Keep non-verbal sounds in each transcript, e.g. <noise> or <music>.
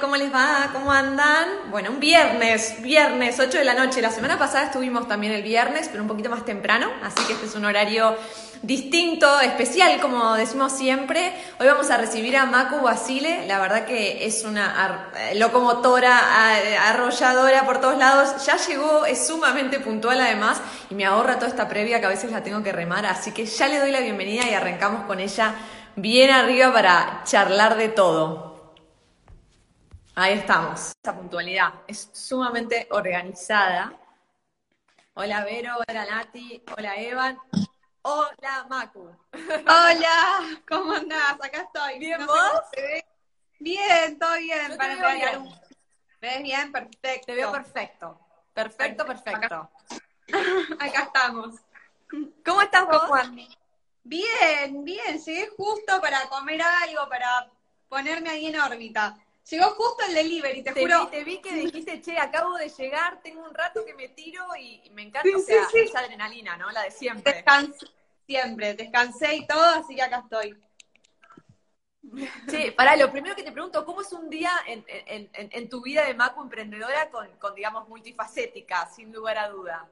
¿Cómo les va? ¿Cómo andan? Bueno, un viernes, viernes, 8 de la noche. La semana pasada estuvimos también el viernes, pero un poquito más temprano, así que este es un horario distinto, especial, como decimos siempre. Hoy vamos a recibir a Maku Basile, la verdad que es una locomotora, arrolladora por todos lados. Ya llegó, es sumamente puntual además y me ahorra toda esta previa que a veces la tengo que remar, así que ya le doy la bienvenida y arrancamos con ella bien arriba para charlar de todo. Ahí estamos. Esa puntualidad es sumamente organizada. Hola Vero, hola Nati, hola Evan, hola Macu. Hola, <laughs> ¿cómo andás? Acá estoy. ¿Bien vos? Bien, todo bien. Para bien. ¿Ves bien? Perfecto. Te veo perfecto. Perfecto, perfecto. Acá, estamos. <laughs> ¿Cómo estás vos? Bien, bien. Llegué justo para comer algo, para ponerme ahí en órbita. Llegó justo el delivery, te, juro. te vi que dijiste, che, acabo de llegar, tengo un rato que me tiro y me encanta, o sea, esa adrenalina, ¿no? La de siempre. Descansé, siempre, descansé y todo, así que acá estoy. Sí, para lo primero que te pregunto, ¿cómo es un día en, tu vida de Macu emprendedora con, con, digamos, multifacética, sin lugar a duda?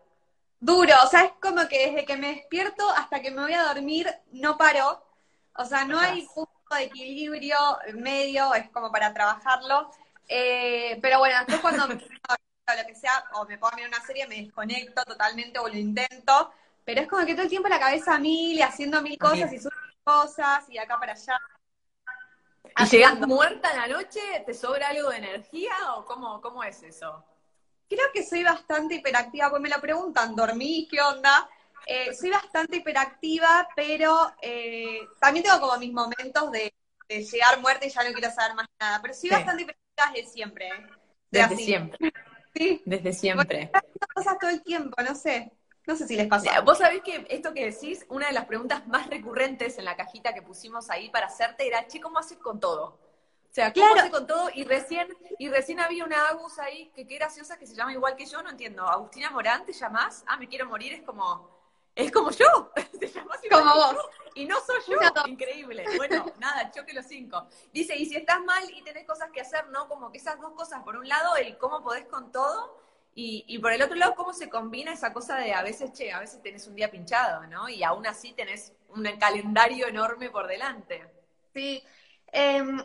Duro, o sea, es como que desde que me despierto hasta que me voy a dormir no paro. O sea, no hay de equilibrio medio, es como para trabajarlo. Eh, pero bueno, después cuando me lo que sea, o me pongo a mirar una serie, me desconecto totalmente o lo intento. Pero es como que todo el tiempo la cabeza a mil y haciendo mil cosas y subiendo cosas y acá para allá. ¿Y llegas muerta en la noche? ¿Te sobra algo de energía o cómo, cómo es eso? Creo que soy bastante hiperactiva, pues me lo preguntan, ¿dormí? ¿Qué onda? Eh, soy bastante hiperactiva, pero eh, también tengo como mis momentos de, llegar muerta y ya no quiero saber más nada. Pero soy bastante hiperactiva desde siempre. ¿eh? desde siempre. <laughs> Sí. Desde siempre. cosas todo el tiempo, no sé. No sé si les pasa. Vos sabés que esto que decís, una de las preguntas más recurrentes en la cajita que pusimos ahí para hacerte era, che, ¿cómo haces con todo? O sea, ¿cómo haces con todo? Y recién, y recién había una Agus ahí que qué graciosa que se llama igual que yo, no entiendo. Agustina Morán, ¿te llamás? Ah, me quiero morir, es como es como yo, <laughs> llamas como vos. Y no soy yo, increíble. Bueno, <laughs> nada, choque los cinco. Dice, y si estás mal y tenés cosas que hacer, ¿no? Como que esas dos cosas, por un lado, el cómo podés con todo, y, y por el otro lado, cómo se combina esa cosa de a veces, che, a veces tenés un día pinchado, ¿no? Y aún así tenés un calendario enorme por delante. Sí. Em,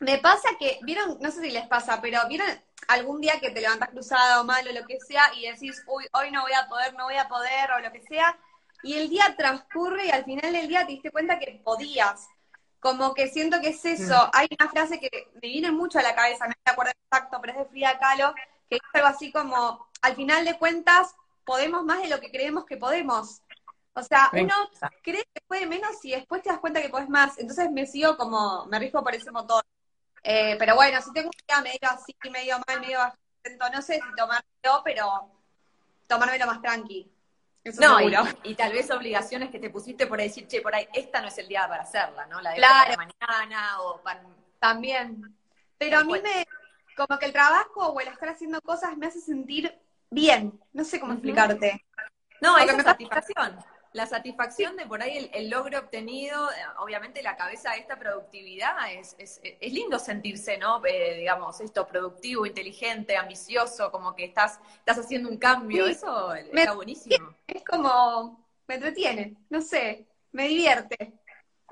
me pasa que, vieron, no sé si les pasa, pero vieron algún día que te levantas cruzada o mal o lo que sea y decís, uy, hoy no voy a poder, no voy a poder o lo que sea, y el día transcurre y al final del día te diste cuenta que podías. Como que siento que es eso. Mm. Hay una frase que me viene mucho a la cabeza, no me acuerdo exacto, pero es de Frida Kahlo, que dice algo así como, al final de cuentas, podemos más de lo que creemos que podemos. O sea, uno cree que puede menos y después te das cuenta que puedes más. Entonces me sigo como, me rijo por ese motor. Eh, pero bueno, si tengo un día medio así, medio mal, medio bajito, no sé si tomármelo, pero tomármelo más tranqui. no, y, tal vez obligaciones que te pusiste por decir, che, por ahí, esta no es el día para hacerla, ¿no? La de claro. mañana o para... También. Pero a mí me, como que el trabajo o el estar haciendo cosas me hace sentir bien. No sé cómo explicarte. No, es satisfacción la satisfacción de por ahí el, logro obtenido, eh, obviamente la cabeza de esta productividad, es, es, es lindo sentirse, ¿no? Eh, digamos, esto productivo, inteligente, ambicioso, como que estás, estás haciendo un cambio, eso está buenísimo. Es como, me entretiene, no sé, me divierte.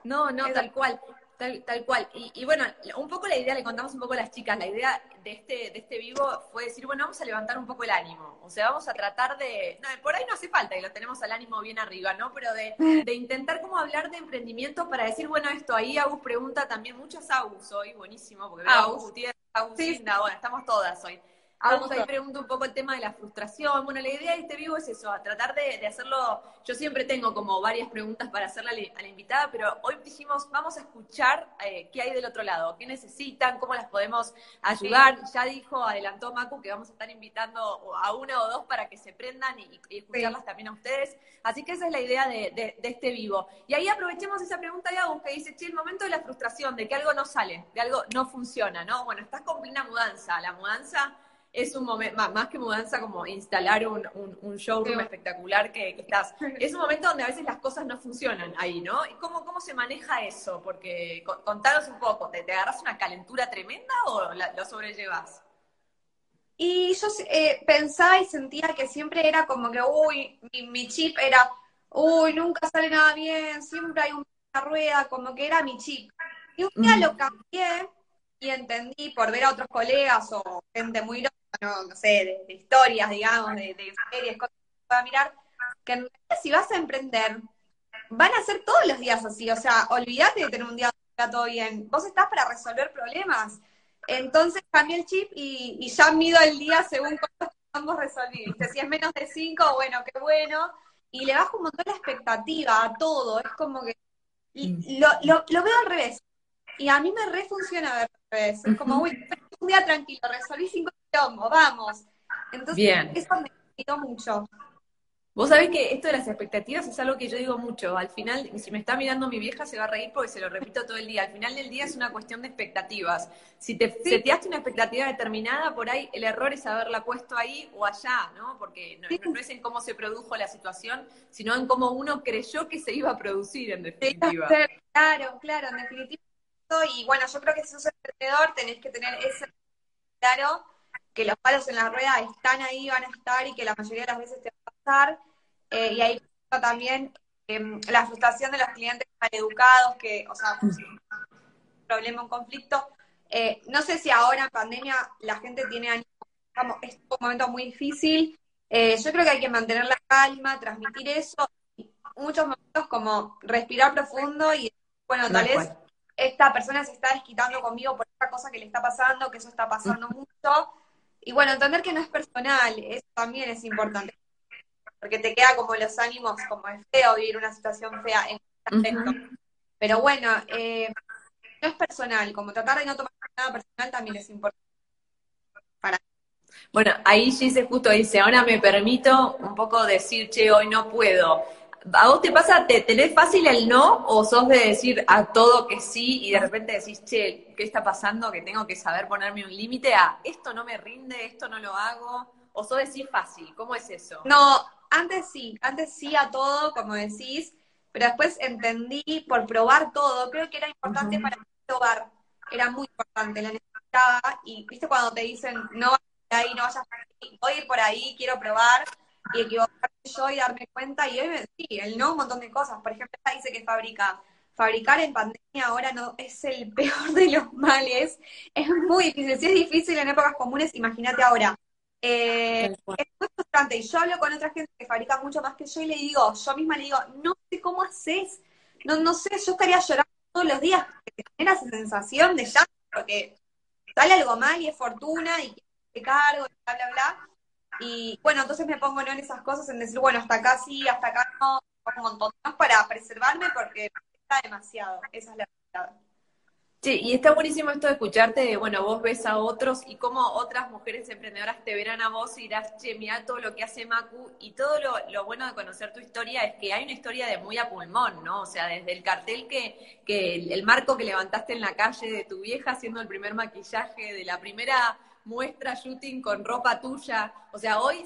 No, no, tal cual. Tal, tal cual. Y, bueno, un poco la idea, le contamos un poco a las chicas, la idea de este, de este vivo fue decir, bueno, vamos a levantar un poco el ánimo. O sea, vamos a tratar de. No, por ahí no hace falta y lo tenemos al ánimo bien arriba, ¿no? Pero de, de intentar como hablar de emprendimiento para decir, bueno, esto, ahí Agus pregunta también, muchos Agus hoy, buenísimo, porque Agus Gutiérrez, Agus bueno, estamos todas hoy. Vamos ahí pregunto un poco el tema de la frustración. Bueno, la idea de este vivo es eso, a tratar de, hacerlo. Yo siempre tengo como varias preguntas para hacerle a la, invitada, pero hoy dijimos, vamos a escuchar eh, qué hay del otro lado, qué necesitan, cómo las podemos ayudar. Ya dijo, adelantó Macu, que vamos a estar invitando a una o dos para que se prendan y, escucharlas también a ustedes. Así que esa es la idea de, este vivo. Y ahí aprovechemos esa pregunta de Agus que dice, che, el momento de la frustración, de que algo no sale, de algo no funciona, ¿no? Bueno, estás con una mudanza. La mudanza es un momento, más, que mudanza, como instalar un, un, showroom espectacular que, estás. Es un momento donde a veces las cosas no funcionan ahí, ¿no? ¿Y cómo, cómo se maneja eso? Porque contanos un poco, ¿te, te agarras una calentura tremenda o lo sobrellevas? Y yo eh, pensaba y sentía que siempre era como que, uy, mi, chip era, uy, nunca sale nada bien, siempre hay una rueda, como que era mi chip. Y un día lo cambié y entendí por ver a otros colegas o gente muy no, no sé, de, historias, digamos, de, de, series, cosas que pueda mirar, que en realidad si vas a emprender, van a ser todos los días así, o sea, olvídate de tener un día todo bien, vos estás para resolver problemas. Entonces cambié el chip y, ya mido el día según cómo vamos a resolver. Si es menos de 5, bueno, qué bueno. Y le bajo un montón la expectativa a todo. Es como que mm. lo, lo, veo al revés. Y a mí me refunciona ver al revés. Es como, uy, un día tranquilo, resolví cinco vamos. Entonces, eso me mucho. Vos sabés que esto de las expectativas es algo que yo digo mucho. Al final, si me está mirando mi vieja, se va a reír porque se lo repito todo el día. Al final del día es una cuestión de expectativas. Si te seteaste una expectativa determinada, por ahí el error es haberla puesto ahí o allá, ¿no? Porque no, es en cómo se produjo la situación, sino en cómo uno creyó que se iba a producir, en definitiva. Claro, claro, en definitiva. Y bueno, yo creo que si sos emprendedor tenés que tener ese claro que los palos en la rueda están ahí, van a estar y que la mayoría de las veces te va a pasar eh, y ahí también em, la frustración de los clientes educados, que, o sea, pues, un problema, un conflicto. Eh, no sé si ahora en pandemia la gente tiene ánimo, es un momento muy difícil. Eh, yo creo que hay que mantener la calma, transmitir eso. muchos momentos como respirar profundo y, bueno, tal vez esta persona se está desquitando conmigo por esta cosa que le está pasando, que eso está pasando mucho. Y bueno, entender que no es personal, eso también es importante porque te queda como los ánimos, como es feo vivir una situación fea en este aspecto. Pero bueno, eh, no es personal, como tratar de no tomar nada personal también es importante. Para... Bueno, ahí Gise justo dice, ahora me permito un poco decir, che, hoy no puedo. ¿A vos te pasa, te tenés fácil el no o sos de decir a todo que sí y de repente decís, che, ¿qué está pasando? Que tengo que saber ponerme un límite a esto no me rinde, esto no lo hago. ¿O sos decir fácil? ¿Cómo es eso? No, antes sí, antes sí a todo, como decís, pero después entendí por probar todo, creo que era importante para probar, era muy importante, la necesitaba, y viste cuando te dicen, no vayas por ahí, no vayas por ahí, voy a ir por ahí, quiero probar, y equivocarme yo y darme cuenta, y hoy me sí, el no, un montón de cosas, por ejemplo, ella dice que fabrica, fabricar en pandemia ahora no es el <laughs> peor de los males, es muy difícil, si es difícil en épocas comunes, imagínate ahora, eh, es muy frustrante. Y yo hablo con otra gente que fabrica mucho más que yo y le digo, yo misma le digo, no sé cómo haces. No, no sé, yo estaría llorando todos los días porque tener esa sensación de llanto, porque sale algo mal y es fortuna y te cargo y bla, bla, bla. Y bueno, entonces me pongo ¿no? en esas cosas, en decir, bueno, hasta acá sí, hasta acá no, un montón más para preservarme porque está demasiado. Esa es la verdad. Sí, y está buenísimo esto de escucharte, bueno, vos ves a otros y cómo otras mujeres emprendedoras te verán a vos y dirás, che, mira todo lo que hace Macu y todo lo, bueno de conocer tu historia es que hay una historia de muy a pulmón, ¿no? O sea, desde el cartel que, que el marco que levantaste en la calle de tu vieja haciendo el primer maquillaje, de la primera muestra shooting con ropa tuya. O sea, hoy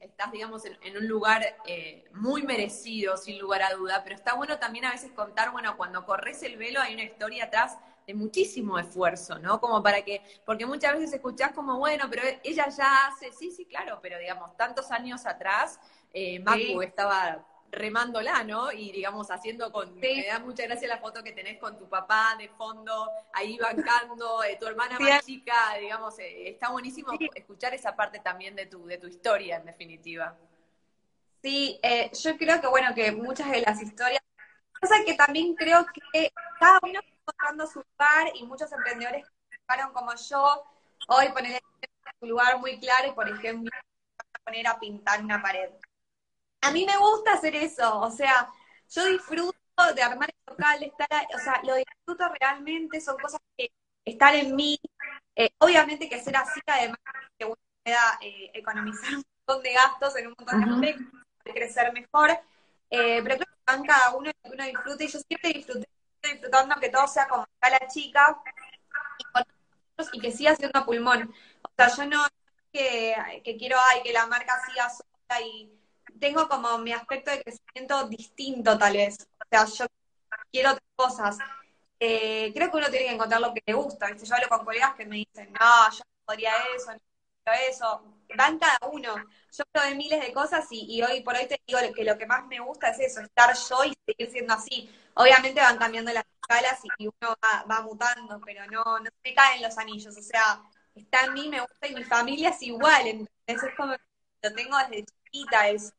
estás, digamos, en, un lugar eh, muy merecido, sin lugar a duda, pero está bueno también a veces contar, bueno, cuando corres el velo hay una historia atrás de muchísimo esfuerzo, ¿no? Como para que, porque muchas veces escuchás como, bueno, pero ella ya hace, sí, sí, claro, pero digamos, tantos años atrás, eh, Macu estaba remándola, ¿no? Y digamos, haciendo con, me da mucha gracia la foto que tenés con tu papá de fondo, ahí bancando, eh, tu hermana más chica, digamos, eh, está buenísimo escuchar esa parte también de tu, de tu historia, en definitiva. Sí, eh, yo creo que, bueno, que muchas de las historias, cosa que también creo que cada uno está encontrando su lugar y muchos emprendedores que fueron como yo, hoy poner su lugar muy claro y, por ejemplo, poner a pintar una pared a mí me gusta hacer eso, o sea, yo disfruto de armar el local, estar, o sea, lo disfruto realmente, son cosas que están en mí. Eh, obviamente que ser así, además, que uno pueda eh, economizar un montón de gastos en un montón de aspectos, crecer mejor, eh, pero creo que van cada uno que uno disfrute, y yo siempre disfruté, disfrutando que todo sea como está la chica, y, y que siga siendo pulmón. O sea, yo no que, que quiero ay, que la marca siga sola y tengo como mi aspecto de crecimiento distinto tal vez. O sea, yo quiero otras cosas. Eh, creo que uno tiene que encontrar lo que le gusta. ¿viste? Yo hablo con colegas que me dicen, no, yo no podría eso, no quiero eso. Van cada uno. Yo probé miles de cosas y, hoy por hoy te digo que lo que más me gusta es eso, estar yo y seguir siendo así. Obviamente van cambiando las escalas y, uno va, mutando, pero no, no me caen los anillos. O sea, está en mí, me gusta y mi familia es igual. Entonces es como lo tengo desde chiquita, es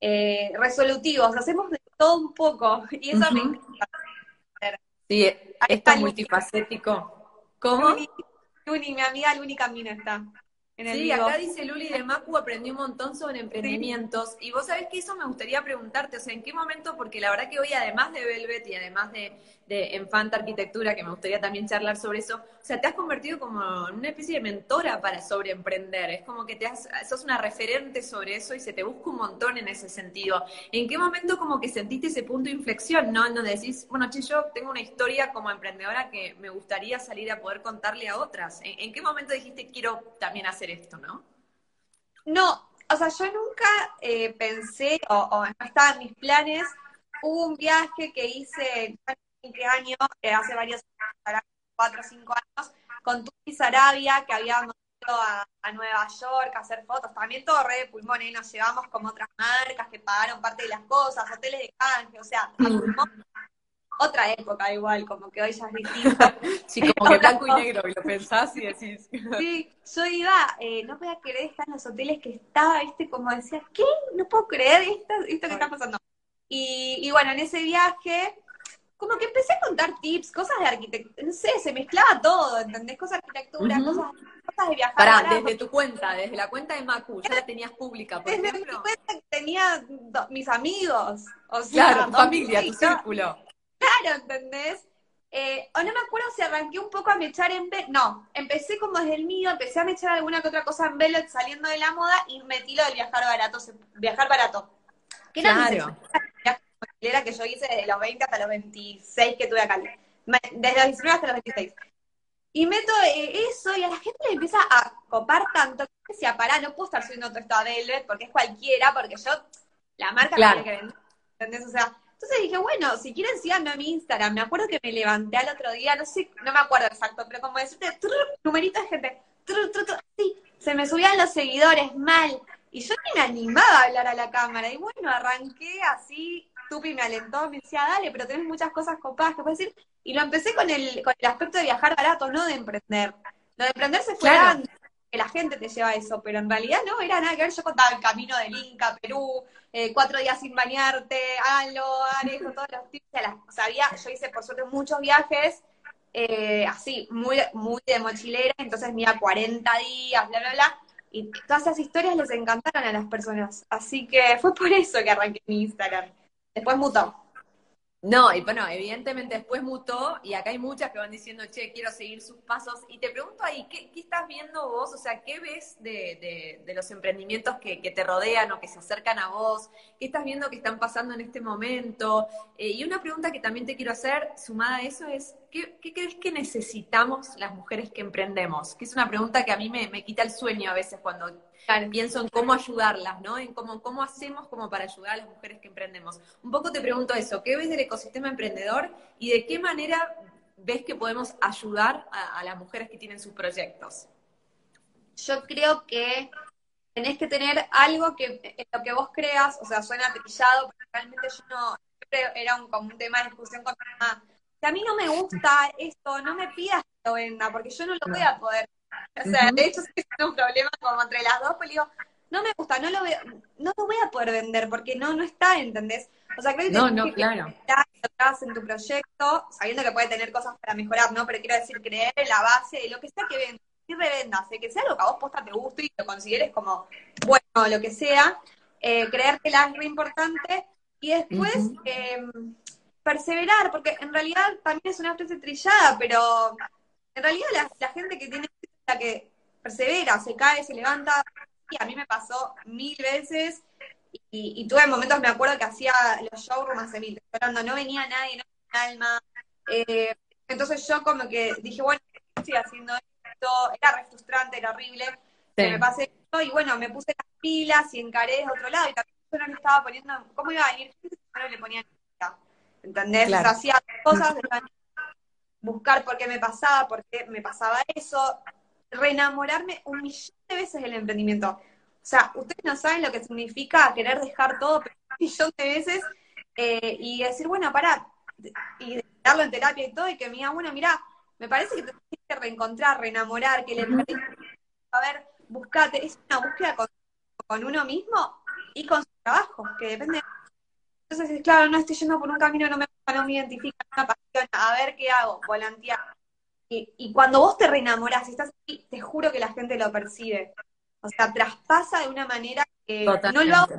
eh, resolutivos, hacemos de todo un poco y eso me encanta. Sí, esto es multifacético. ¿Cómo? Luni, mi amiga Luni Camino está sí, acá dice Luli de Macu, aprendí un montón sobre emprendimientos. Y vos sabés que eso me gustaría preguntarte, o sea, ¿en qué momento? Porque la verdad que hoy, además de Velvet y además de, de Enfanta Arquitectura, que me gustaría también charlar sobre eso, o sea, te has convertido como en una especie de mentora para sobre emprender. Es como que te sos una referente sobre eso y se te busca un montón en ese sentido. ¿En qué momento como que sentiste ese punto de inflexión, no? En donde decís, bueno, che, yo tengo una historia como emprendedora que me gustaría salir a poder contarle a otras. en qué momento dijiste, quiero también hacer esto, ¿no? No, o sea, yo nunca eh, pensé, o, no estaba en mis planes, hubo un viaje que hice hace 20 años, eh, hace varios años, 4 o 5 años, con Tuti Sarabia, que habíamos ido a, Nueva York a hacer fotos, también todo re de pulmón, y nos llevamos como otras marcas que pagaron parte de las cosas, hoteles de canje, o sea, a <laughs> pulmón otra época igual, como que hoy ya es distinto. <laughs> sí, como que blanco y negro, y lo pensás y decís. sí, yo iba, eh, no voy a creer estar en los hoteles que estaba, viste, como decía, ¿qué? No puedo creer esto, esto que está pasando. Y, y bueno, en ese viaje, como que empecé a contar tips, cosas de arquitectura, no sé, se mezclaba todo, ¿entendés? Cosas de arquitectura, cosas, cosas de viajar. Pará, desde tu cuenta, desde la cuenta de Macu, ya la tenías pública, por desde ejemplo. Mi cuenta que tenía mis amigos, o sea, claro, tu familia, tu círculo. Claro, ¿entendés? Eh, o no me acuerdo si arranqué un poco a mechar en Velvet. No, empecé como desde el mío, empecé a mechar alguna que otra cosa en Velvet saliendo de la moda y metí lo del viajar barato, viajar barato. Que claro. Era que yo hice desde los 20 hasta los 26 que tuve acá. Desde los 19 hasta los 26. Y meto eh, eso y a la gente le empieza a copar tanto que decía, pará, no puedo estar subiendo todo esto a Velvet porque es cualquiera, porque yo, la marca tiene que vender. ¿Entendés? O sea, entonces dije, bueno, si quieren síganme a mi Instagram. Me acuerdo que me levanté al otro día, no sé, no me acuerdo exacto, pero como decirte, numerito de gente, sí, se me subían los seguidores mal. Y yo ni me animaba a hablar a la cámara. Y bueno, arranqué así, Tupi me alentó, me decía, dale, pero tenés muchas cosas copadas que puedes decir. Y lo empecé con el, con el aspecto de viajar barato, no de emprender. Lo de emprender se fue que la gente te lleva a eso, pero en realidad no era nada que ver. Yo contaba el camino del Inca, Perú, eh, cuatro días sin bañarte, háganlo, eso, todos los tips. O sea, yo hice por suerte muchos viajes, eh, así, muy, muy de mochilera, entonces mira, 40 días, bla, bla, bla. Y todas esas historias les encantaron a las personas. Así que fue por eso que arranqué mi Instagram. Después mutó. No, y bueno, evidentemente después mutó y acá hay muchas que van diciendo, che, quiero seguir sus pasos. Y te pregunto ahí, ¿qué, estás viendo vos? O sea, ¿qué ves de, de, los emprendimientos que, te rodean o que se acercan a vos? ¿Qué estás viendo que están pasando en este momento? Eh, y una pregunta que también te quiero hacer, sumada a eso, es, ¿qué, qué crees que necesitamos las mujeres que emprendemos? Que es una pregunta que a mí me, me quita el sueño a veces cuando pienso en cómo ayudarlas, ¿no? En cómo, cómo hacemos como para ayudar a las mujeres que emprendemos. Un poco te pregunto eso, ¿qué ves del ecosistema emprendedor y de qué manera ves que podemos ayudar a, las mujeres que tienen sus proyectos? Yo creo que tenés que tener algo que en lo que vos creas, o sea, suena trillado, pero realmente yo no, siempre era un, como un tema de discusión con mi mamá. Si a mí no me gusta esto, no me pidas que lo venda, porque yo no lo voy a poder o sea, de hecho, es un problema como entre las dos, pues digo, no me gusta, no lo veo, no lo voy a poder vender porque no, no está, ¿entendés? O sea, creo que no, no, claro. en tu proyecto, sabiendo que puede tener cosas para mejorar, ¿no? Pero quiero decir, creer en la base de lo que sea que vendas, y revendas, ¿eh? que sea lo que a vos posta te guste y lo consideres como bueno, lo que sea, eh, creértela es re importante, y después em, perseverar, porque en realidad también es una frase trillada, pero en realidad la, la gente que tiene que persevera, se cae, se levanta. Y a mí me pasó mil veces y, tuve momentos, me acuerdo que hacía los showrooms hace mil, no venía nadie, no tenía alma. Eh, entonces yo como que dije, bueno, estoy haciendo esto? Era re frustrante, era horrible. que me pase esto, y bueno, me puse las pilas y encaré de otro lado, y también yo no le estaba poniendo, ¿cómo iba a venir? Yo no le ponía ¿entendés? Claro. hacía cosas, buscar por qué me pasaba, por qué me pasaba eso, reenamorarme un millón de veces del emprendimiento. O sea, ustedes no saben lo que significa querer dejar todo un millón de veces eh, y decir, bueno, pará, y darlo en terapia y todo, y que me diga, bueno, mira, me parece que te tienes que reencontrar, reenamorar, que le a ver, buscate, es una búsqueda con, con, uno mismo y con su trabajo, que depende. Entonces, claro, no estoy yendo por un camino, no me, no me identifica, no me apasiona, a ver qué hago, volantear. Y, y cuando vos te reenamorás y estás ahí, te juro que la gente lo percibe. O sea, traspasa de una manera que no lo hago,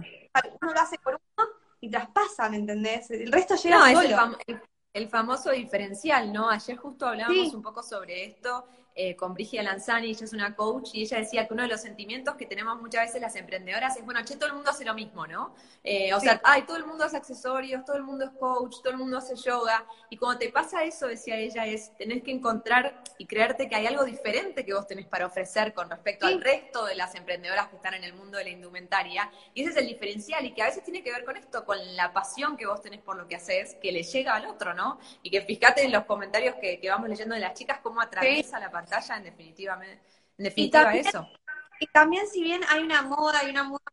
uno lo hace por uno y traspasa, ¿me entendés? El resto llega no, solo. Es el, famoso diferencial, ¿no? Ayer justo hablábamos un poco sobre esto eh, con Brigia Lanzani, ella es una coach, y ella decía que uno de los sentimientos que tenemos muchas veces las emprendedoras es, bueno, che, todo el mundo hace lo mismo, ¿no? Eh, o sea, ay, todo el mundo hace accesorios, todo el mundo es coach, todo el mundo hace yoga, y cuando te pasa eso, decía ella, es, tenés que encontrar y creerte que hay algo diferente que vos tenés para ofrecer con respecto al resto de las emprendedoras que están en el mundo de la indumentaria, y ese es el diferencial, y que a veces tiene que ver con esto, con la pasión que vos tenés por lo que haces, que le llega al otro, ¿no? Y que fíjate en los comentarios que, vamos leyendo de las chicas, cómo atraviesa la pantalla en definitiva, en definitiva eso. Y también si bien hay una moda y una moda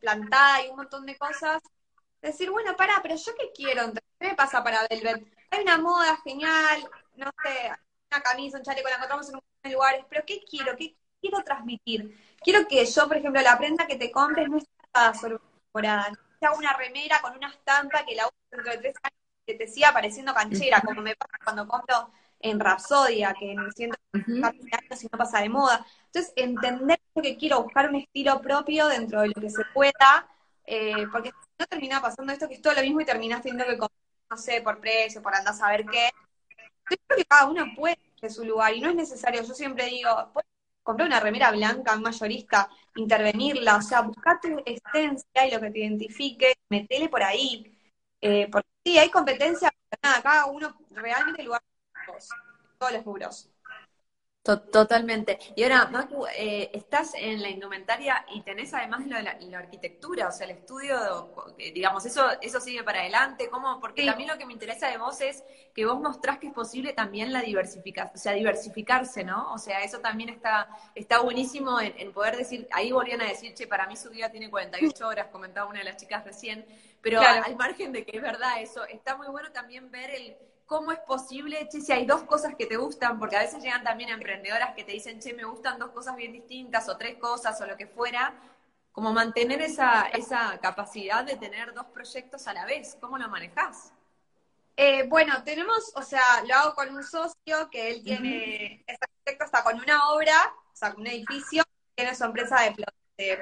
plantada y un montón de cosas, decir, bueno, para, pero yo qué quiero, ¿qué me pasa para Velvet? Hay una moda genial, no sé, una camisa, un chaleco, la encontramos en un lugares, pero ¿qué quiero? ¿Qué quiero transmitir? Quiero que yo, por ejemplo, la prenda que te compres no esté sobre temporada, sea una remera con una estampa que la uso dentro de tres años que te siga pareciendo canchera, como me pasa cuando compro en Rapsodia, que en siento años y no pasa de moda. Entonces, entender que quiero buscar un estilo propio dentro de lo que se pueda, eh, porque si no termina pasando esto que es todo lo mismo y terminas teniendo que comprar, no sé, por precio, por andar a saber qué. Yo creo que cada uno puede de su lugar y no es necesario, yo siempre digo, puedes comprar una remera blanca, mayorista, intervenirla, o sea, buscar tu esencia y lo que te identifique, metele por ahí. Eh, porque sí, hay competencia, pero nada, cada uno realmente lugar todos los muros. Totalmente. Y ahora, Macu, eh, estás en la indumentaria y tenés además lo de la, arquitectura, o sea, el estudio, eh, digamos, eso eso sigue para adelante, ¿cómo? Porque también lo que me interesa de vos es que vos mostrás que es posible también la diversificación, o sea, diversificarse, ¿no? O sea, eso también está está buenísimo en, poder decir, ahí volvían a decir, che, para mí su día tiene 48 <laughs> horas, comentaba una de las chicas recién, pero al margen de que es verdad eso, está muy bueno también ver el cómo es posible, che, si hay dos cosas que te gustan, porque a veces llegan también emprendedoras que te dicen, che, me gustan dos cosas bien distintas o tres cosas o lo que fuera, como mantener esa, esa capacidad de tener dos proyectos a la vez, ¿cómo lo manejas? Eh, bueno, tenemos, o sea, lo hago con un socio que él tiene, es arquitecto, está con una obra, o sea, con un edificio, tiene su empresa de plotes de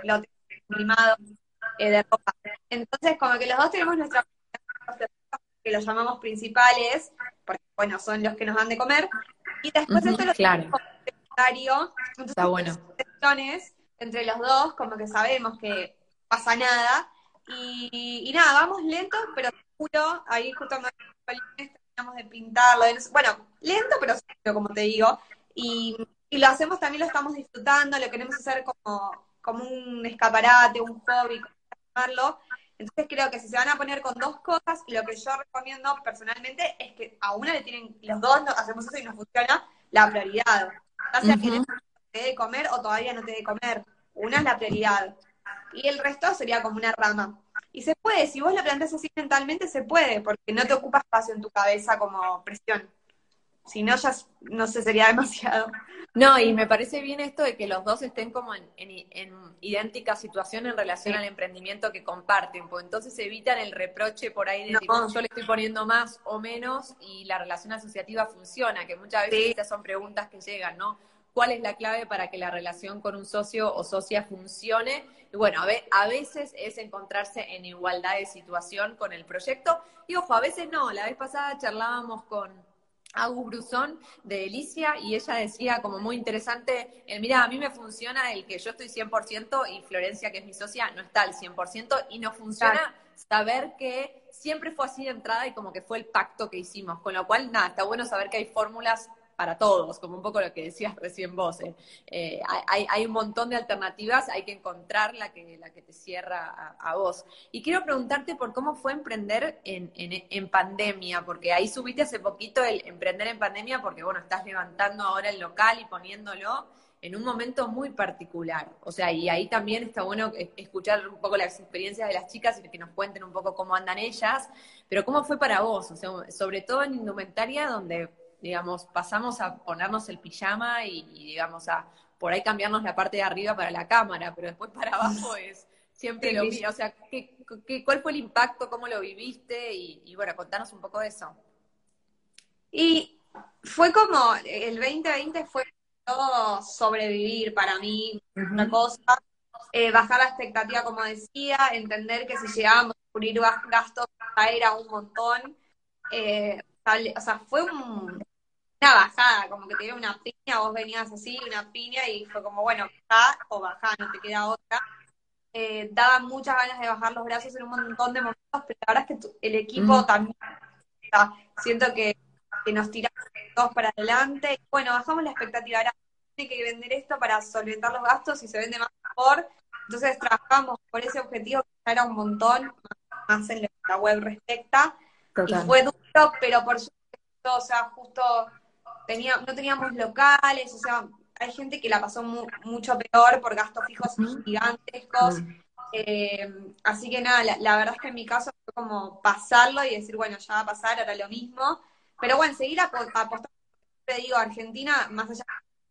eh, de ropa. Entonces, como que los dos tenemos nuestra que los llamamos principales, porque bueno, son los que nos dan de comer, y después esto lo claro. entonces Está bueno. entre los dos, como que sabemos que pasa nada, y, nada, vamos lentos, pero seguro, ahí justo terminamos de pintarlo, bueno, lento pero seguro, como te digo, y, y lo hacemos también, lo estamos disfrutando, lo queremos hacer como, como un escaparate, un hobby, como llamarlo, entonces creo que si se van a poner con dos cosas, lo que yo recomiendo personalmente es que a una le tienen, los dos hacemos eso y nos funciona, la prioridad. Ya sea que te dé de comer o todavía no te dé de comer. Una es la prioridad. Y el resto sería como una rama. Y se puede, si vos lo planteas así mentalmente, se puede, porque no te ocupa espacio en tu cabeza como presión. Si no, ya no sé, sería <laughs> demasiado. No, y me parece bien esto de que los dos estén como en, idéntica situación en relación al emprendimiento que comparten, pues entonces evitan el reproche por ahí de tipo, yo le estoy poniendo más o menos y la relación asociativa funciona, que muchas veces estas son preguntas que llegan, ¿no? ¿Cuál es la clave para que la relación con un socio o socia funcione? Y bueno, a, a veces es encontrarse en igualdad de situación con el proyecto. Y ojo, a veces no. La vez pasada charlábamos con, Agus Brusón de Delicia y ella decía como muy interesante, eh, mira, a mí me funciona el que yo estoy 100% y Florencia, que es mi socia, no está al 100% y no funciona saber que siempre fue así de entrada y como que fue el pacto que hicimos, con lo cual, nada, está bueno saber que hay fórmulas para todos, como un poco lo que decías recién vos. Eh. Eh, hay, hay, un montón de alternativas, hay que encontrar la que, la que te cierra a, vos. Y quiero preguntarte por cómo fue emprender en, en, en, pandemia, porque ahí subiste hace poquito el emprender en pandemia, porque bueno, estás levantando ahora el local y poniéndolo en un momento muy particular. O sea, y ahí también está bueno escuchar un poco las experiencias de las chicas y que nos cuenten un poco cómo andan ellas, pero cómo fue para vos, o sea, sobre todo en indumentaria donde, digamos, pasamos a ponernos el pijama y, digamos, a por ahí cambiarnos la parte de arriba para la cámara, pero después para abajo <laughs> es siempre lo mismo. O sea, ¿qué, cuál fue el impacto? ¿Cómo lo viviste? Y, y bueno, contanos un poco de eso. Y fue como, el 2020 fue todo sobrevivir para mí, una cosa. Eh, bajar la expectativa, como decía, entender que si llegábamos a cubrir gastos era un montón. Eh, o sea, fue una bajada, como que te dio una piña, vos venías así, una piña, y fue como, bueno, bajá o bajá, no te queda otra. Eh, daba muchas ganas de bajar los brazos en un montón de momentos, pero la verdad es que el equipo también, siento que que nos tiramos todos para adelante. Bueno, bajamos la expectativa, ahora tiene que vender esto para solventar los gastos y se vende más mejor. Entonces trabajamos por ese objetivo que ya era un montón, más en la web respecta. Y fue duro, pero por supuesto, o sea, justo tenía, no teníamos locales, o sea, hay gente que la pasó mucho peor por gastos fijos gigantescos. Eh, así que nada, la, la, verdad es que en mi caso fue como pasarlo y decir, bueno, ya va a pasar, ahora lo mismo. Pero bueno, seguir apostando, te digo, Argentina, más allá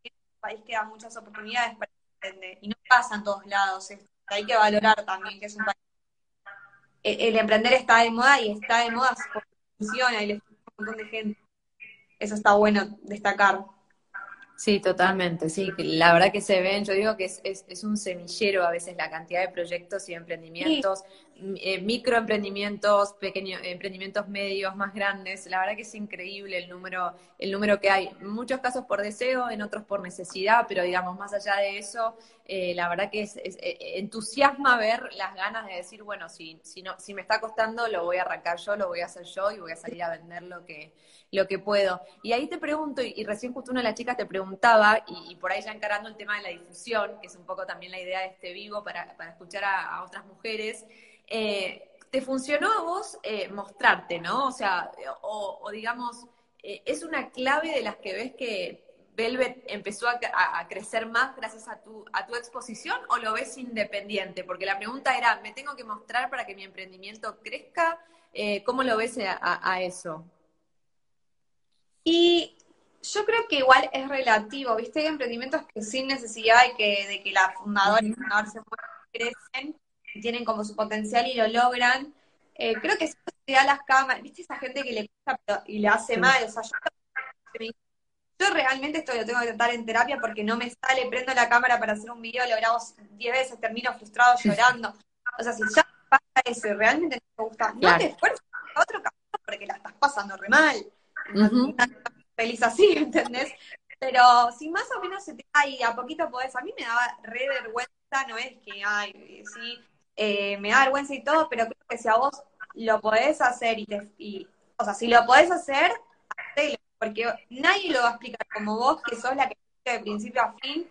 de que es un país que da muchas oportunidades para emprender, y no pasa en todos lados, hay que valorar también que es un país. El, emprender está de moda y está de moda porque funciona y le funciona a un montón de gente. Eso está bueno destacar. Sí, totalmente, sí. La verdad que se ven, yo digo que es, es, un semillero a veces la cantidad de proyectos y emprendimientos, eh, microemprendimientos, pequeños emprendimientos medios, más grandes. La verdad que es increíble el número, el número que hay. En muchos casos por deseo, en otros por necesidad, pero digamos, más allá de eso, eh, la verdad que es, eh, entusiasma ver las ganas de decir, bueno, si, si, no, si me está costando, lo voy a arrancar yo, lo voy a hacer yo y voy a salir a vender lo que, lo que puedo. Y ahí te pregunto, y, recién justo una de las chicas te preguntaba, y, por ahí ya encarando el tema de la difusión, que es un poco también la idea de este vivo para, para escuchar a, otras mujeres, eh, ¿te funcionó a vos eh, mostrarte, no? O sea, o, digamos, eh, ¿es una clave de las que ves que Velvet empezó a, a, crecer más gracias a tu, a tu exposición o lo ves independiente? Porque la pregunta era, ¿me tengo que mostrar para que mi emprendimiento crezca? ¿Cómo lo ves a eso? Y yo creo que igual es relativo, ¿viste? Hay emprendimientos que sin necesidad de que, de que la fundadora y el fundador se crecen, tienen como su potencial y lo logran. Eh, creo que si te da las cámaras, ¿viste? Esa gente que le gusta y le hace mal, o sea, yo, realmente esto lo tengo que tratar en terapia porque no me sale, prendo la cámara para hacer un video, lo grabo 10 veces, termino frustrado, llorando. O sea, si ya pasa eso y realmente no te gusta, no te esfuerces otro camino porque la estás pasando re mal feliz así, <laughs> ¿entendés? Pero si más o menos se te da y a poquito podés, a mí me daba re vergüenza, no es que, ay, sí, eh, me da vergüenza y todo, pero creo que si a vos lo podés hacer y, te, y o sea, si lo podés hacer, hacelo, porque nadie lo va a explicar como vos, que sos la que de principio a fin,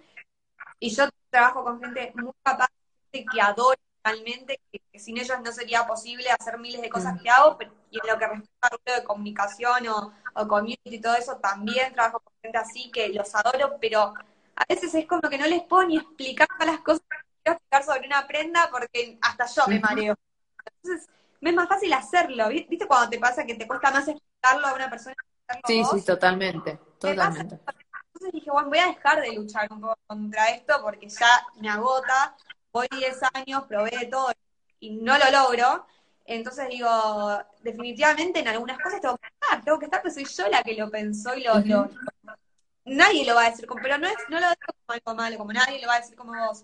y yo trabajo con gente muy capaz, que adora realmente, que, sin ellos no sería posible hacer miles de cosas que hago, y en lo que respecta al de comunicación o, o community y todo eso, también trabajo con gente así que los adoro, pero a veces es como que no les puedo ni explicar las cosas que quiero explicar sobre una prenda porque hasta yo me mareo. Entonces, me es más fácil hacerlo, ¿viste? Cuando te pasa que te cuesta más explicarlo a una persona. Sí, sí, totalmente, totalmente. Entonces dije, bueno, voy a dejar de luchar un poco contra esto porque ya me agota voy 10 años, probé todo y no lo logro. Entonces digo, definitivamente en algunas cosas tengo que estar, tengo que estar, pero soy yo la que lo pensó y lo, nadie lo va a decir, pero no es, no lo digo como algo malo, como nadie lo va a decir como vos.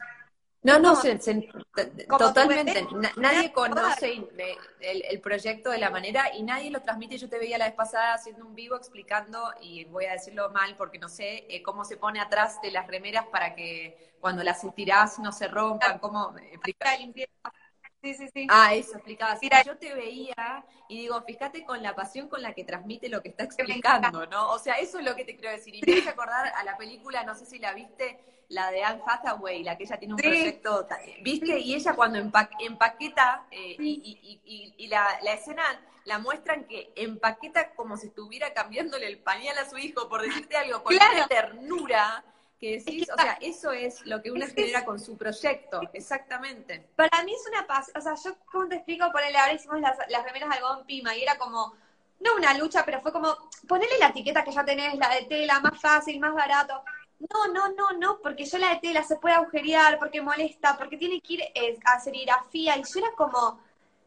No, no, totalmente. nadie conoce el, proyecto de la manera y nadie lo transmite. Yo te veía la vez pasada haciendo un vivo explicando, y voy a decirlo mal porque no sé, eh, cómo se pone atrás de las remeras para que cuando las estirás no se rompan, cómo explicar. Sí, sí, sí. Ah, eso explicaba. Mira, yo te veía y digo, fíjate con la pasión con la que transmite lo que está explicando, ¿no? O sea, eso es lo que te quiero decir. Y me hace acordar a la película, no sé si la viste, la de Anne Hathaway, la que ella tiene un proyecto, ¿viste? Y ella cuando empaqueta eh, y, la, escena la muestran que empaqueta como si estuviera cambiándole el pañal a su hijo, por decirte algo, con una ternura que decís, o sea, eso es lo que uno genera con su proyecto, exactamente. Para mí es una paz, o sea, yo, ¿cómo te explico? Ponele, ahora hicimos las, las remeras de algodón pima y era como, no una lucha, pero fue como, ponele la etiqueta que ya tenés, la de tela, más fácil, más barato. No, no, no, no, porque yo la de tela se puede agujerear, porque molesta, porque tiene que ir eh, a serigrafía, y yo era como,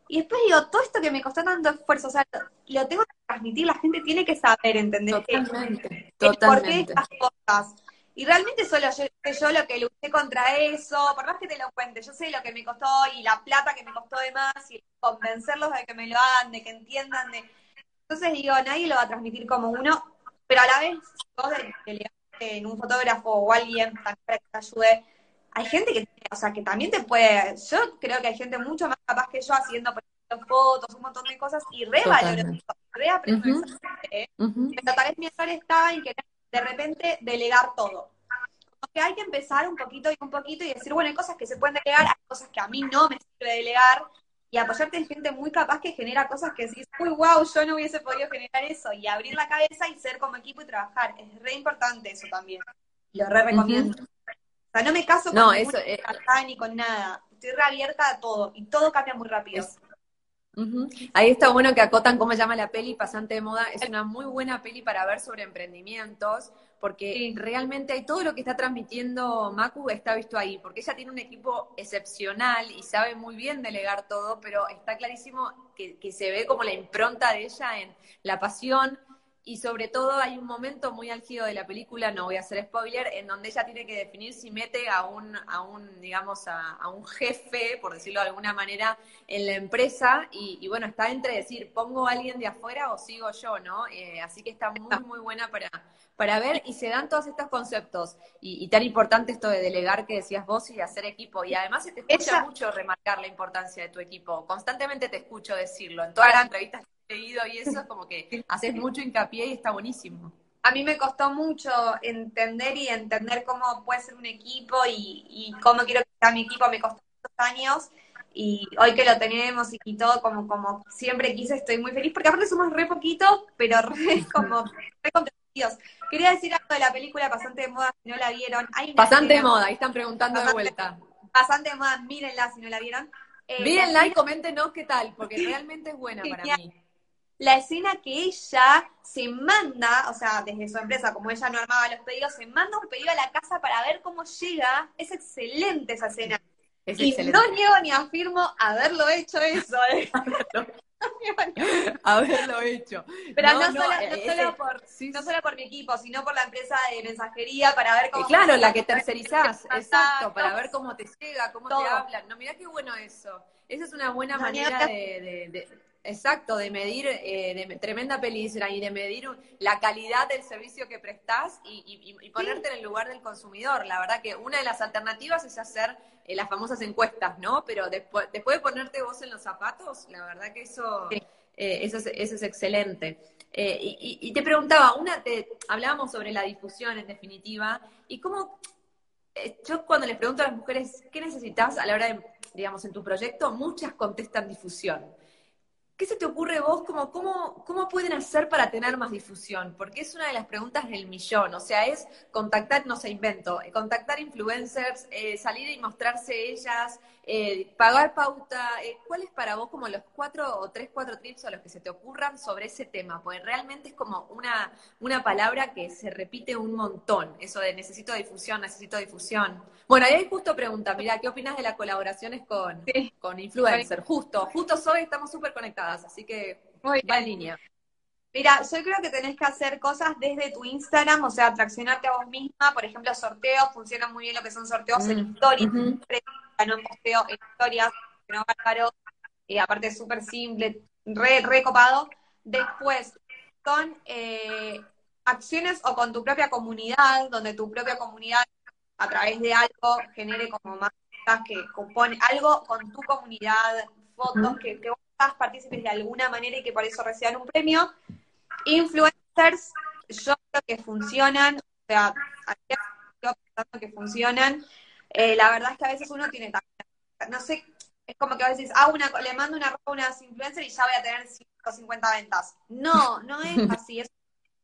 y después digo, todo esto que me costó tanto esfuerzo, o sea, lo tengo que transmitir, la gente tiene que saber, ¿entendés? Totalmente, totalmente. ¿Por qué estas cosas? Y realmente solo yo, yo lo que luché contra eso, por más que te lo cuente, yo sé lo que me costó y la plata que me costó de más y convencerlos de que me lo hagan, de que entiendan. de Entonces digo, nadie lo va a transmitir como uno, pero a la vez, vos de, en un fotógrafo o alguien para que te ayude, hay gente que, o sea, que también te puede, yo creo que hay gente mucho más capaz que yo haciendo, por ejemplo, fotos, un montón de cosas, y re valoro, re aprendo ¿eh? Pero tal vez mi error estaba en que de repente delegar todo. Porque hay que empezar un poquito y un poquito y decir, bueno, hay cosas que se pueden delegar, hay cosas que a mí no me sirve delegar, y apoyarte en gente muy capaz que genera cosas que decís, uy, wow, yo no hubiese podido generar eso, y abrir la cabeza y ser como equipo y trabajar. Es re importante eso también. Lo re recomiendo. O sea, no me caso con no, eso, ni con nada. Estoy reabierta a todo, y todo cambia muy rápido. Ahí está bueno que acotan cómo se llama la peli, Pasante de Moda. Es una muy buena peli para ver sobre emprendimientos, porque realmente hay todo lo que está transmitiendo Macu está visto ahí, porque ella tiene un equipo excepcional y sabe muy bien delegar todo, pero está clarísimo que, que se ve como la impronta de ella en la pasión, y sobre todo hay un momento muy álgido de la película, no voy a hacer spoiler, en donde ella tiene que definir si mete a un, a un digamos, a, un jefe, por decirlo de alguna manera, en la empresa, y, bueno, está entre decir, pongo a alguien de afuera o sigo yo, ¿no? Eh, así que está muy, muy buena para, para ver, y se dan todos estos conceptos, y, tan importante esto de delegar que decías vos y de hacer equipo, y además se te escucha mucho remarcar la importancia de tu equipo, constantemente te escucho decirlo, en todas las entrevistas seguido y eso es como que haces mucho hincapié y está buenísimo. A mí me costó mucho entender y entender cómo puede ser un equipo y, cómo quiero que sea mi equipo. Me costó muchos años y hoy que lo tenemos y, todo como, como siempre quise, estoy muy feliz porque aparte somos re poquitos, pero re como re competitivos. Quería decir algo de la película Pasante de Moda, si no la vieron. Pasante de Moda, ahí están preguntando de vuelta. Pasante de Moda, mírenla si no la vieron. Eh, mírenla y coméntenos qué tal, porque realmente es buena para mí la escena que ella se manda, o sea, desde su empresa, como ella no armaba los pedidos, se manda un pedido a la casa para ver cómo llega. Es excelente esa escena. y no niego ni afirmo haberlo hecho eso. ¿eh? <laughs> haberlo hecho. Pero no, solo, no, por, no solo por mi equipo, sino por la empresa de mensajería para ver cómo... claro, la que tercerizás, exacto, para ver cómo te llega, cómo te hablan. No, mirá qué bueno eso. Esa es una buena manera de Exacto, de medir, eh, de tremenda película y de medir la calidad del servicio que prestás y, ponerte en el lugar del consumidor. La verdad que una de las alternativas es hacer eh, las famosas encuestas, ¿no? Pero después, después de ponerte vos en los zapatos, la verdad que eso, eh, eso, es, eso, es, excelente. y, te preguntaba, una, te, hablábamos sobre la difusión en definitiva, y cómo, yo cuando les pregunto a las mujeres, ¿qué necesitas a la hora de, digamos, en tu proyecto? Muchas contestan difusión. ¿Qué se te ocurre vos? Como, cómo, ¿Cómo pueden hacer para tener más difusión? Porque es una de las preguntas del millón. O sea, es contactar, no se invento, eh, contactar influencers, eh, salir y mostrarse ellas, eh, pagar pauta. ¿Cuáles para vos como los cuatro o tres, cuatro tips a los que se te ocurran sobre ese tema? Porque realmente es como una, una palabra que se repite un montón. Eso de necesito difusión, necesito difusión. Bueno, ahí justo pregunta, mira, ¿qué opinas de las colaboraciones con, con influencers? Justo, justo hoy estamos súper conectadas, así que va en línea. Mira, yo creo que tenés que hacer cosas desde tu Instagram, o sea, atraccionarte a vos misma, por ejemplo, sorteos, funciona muy bien lo que son sorteos en mm, historias, no en posteo, en historias, no bárbaro, y aparte es súper simple, re, re copado. Después, con eh, acciones o con tu propia comunidad, donde tu propia comunidad a través de algo genere como más que compone algo con tu comunidad, fotos, que, que vos estás partícipes de alguna manera y que por eso reciban un premio. Influencers, yo creo que funcionan, o sea, yo pensando que funcionan. Eh, la verdad es que a veces uno tiene no sé, es como que a veces ah, una, le mando una ropa a unas influencers y ya voy a tener 150 ventas. No, no es <laughs> así, es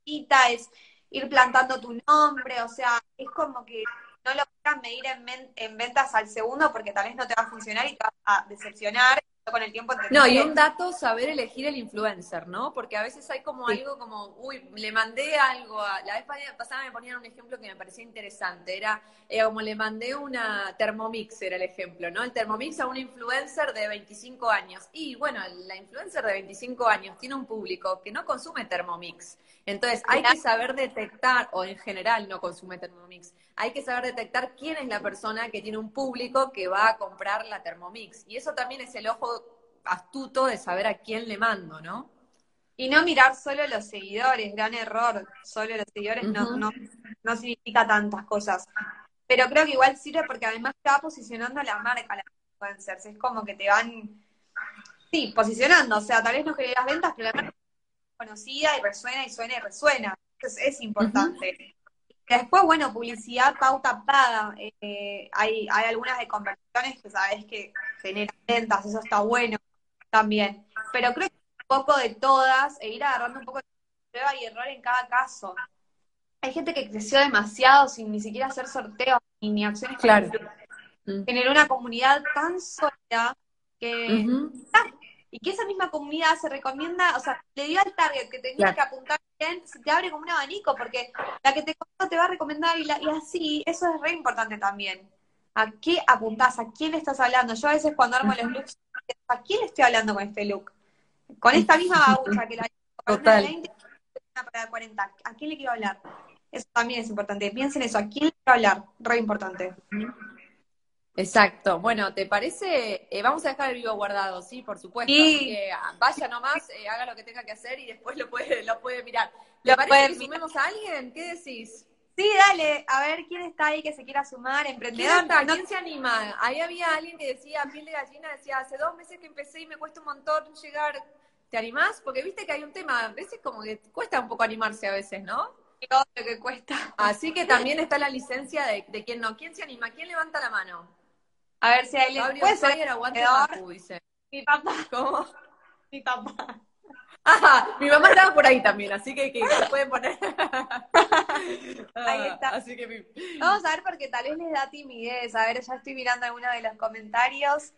es ir plantando tu nombre, o sea, es como que no lo puedas medir en, en ventas al segundo porque tal vez no te va a funcionar y te vas a decepcionar con el tiempo. No, y un dato, saber elegir el influencer, ¿no? Porque a veces hay como algo como, uy, le mandé algo a... La vez pasada me ponían un ejemplo que me parecía interesante, era eh, como le mandé una Thermomix, era el ejemplo, ¿no? El Thermomix a un influencer de 25 años. Y bueno, la influencer de 25 años tiene un público que no consume Thermomix. Entonces, hay que saber detectar, o en general no consume Thermomix, hay que saber detectar quién es la persona que tiene un público que va a comprar la Thermomix. Y eso también es el ojo astuto de saber a quién le mando, ¿no? Y no mirar solo los seguidores, gran error. Solo los seguidores no, no, no significa tantas cosas. Pero creo que igual sirve porque además te va posicionando la marca, las influencers. Es como que te van, sí, posicionando. O sea, tal vez no generas ventas, pero la marca es conocida y resuena y suena y resuena. Entonces es importante. Después, bueno, publicidad, pauta paga. Eh, hay, hay algunas de conversiones que sabes que generan ventas, eso está bueno también. Pero creo que un poco de todas e ir agarrando un poco de prueba y error en cada caso. Hay gente que creció demasiado sin ni siquiera hacer sorteos ni, acciones. Claro. Generó una comunidad tan sólida que y que esa misma comunidad se recomienda, o sea, le dio al target que tenía que apuntar bien, se te abre como un abanico, porque la que te contó te va a recomendar y, la, y así, eso es re importante también. ¿A qué apuntás? ¿A quién estás hablando? Yo a veces cuando armo los looks, ¿a quién estoy hablando con este look? Con esta misma babucha que la Total. para 40, ¿a quién le quiero hablar? Eso también es importante. Piensen eso, ¿a quién le quiero hablar? Re importante. Exacto. Bueno, ¿te parece? Eh, vamos a dejar el vivo guardado, sí, por supuesto. Que, ah, vaya nomás, eh, haga lo que tenga que hacer y después lo puede, lo puede mirar. ¿Le parece que sumemos a alguien? ¿Qué decís? Sí, dale, a ver quién está ahí que se quiera sumar, emprendedor. ¿Quién, ¿Quién se anima? Ahí había alguien que decía, piel de gallina, decía, hace dos meses que empecé y me cuesta un montón llegar. ¿Te animás? Porque viste que hay un tema, a veces como que cuesta un poco animarse a veces, ¿no? Todo lo que cuesta. Así que también está la licencia de, de quién no. ¿Quién se anima? ¿Quién levanta la mano? A ver si hay alguien. Puede ser aguante dice. Mi papá. ¿Cómo? <laughs> Mi papá. Ajá, mi mamá estaba por ahí también, así que, que se pueden poner. <laughs> ahí está. Así que Vamos a ver porque tal vez les da timidez. A ver, ya estoy mirando algunos de los comentarios.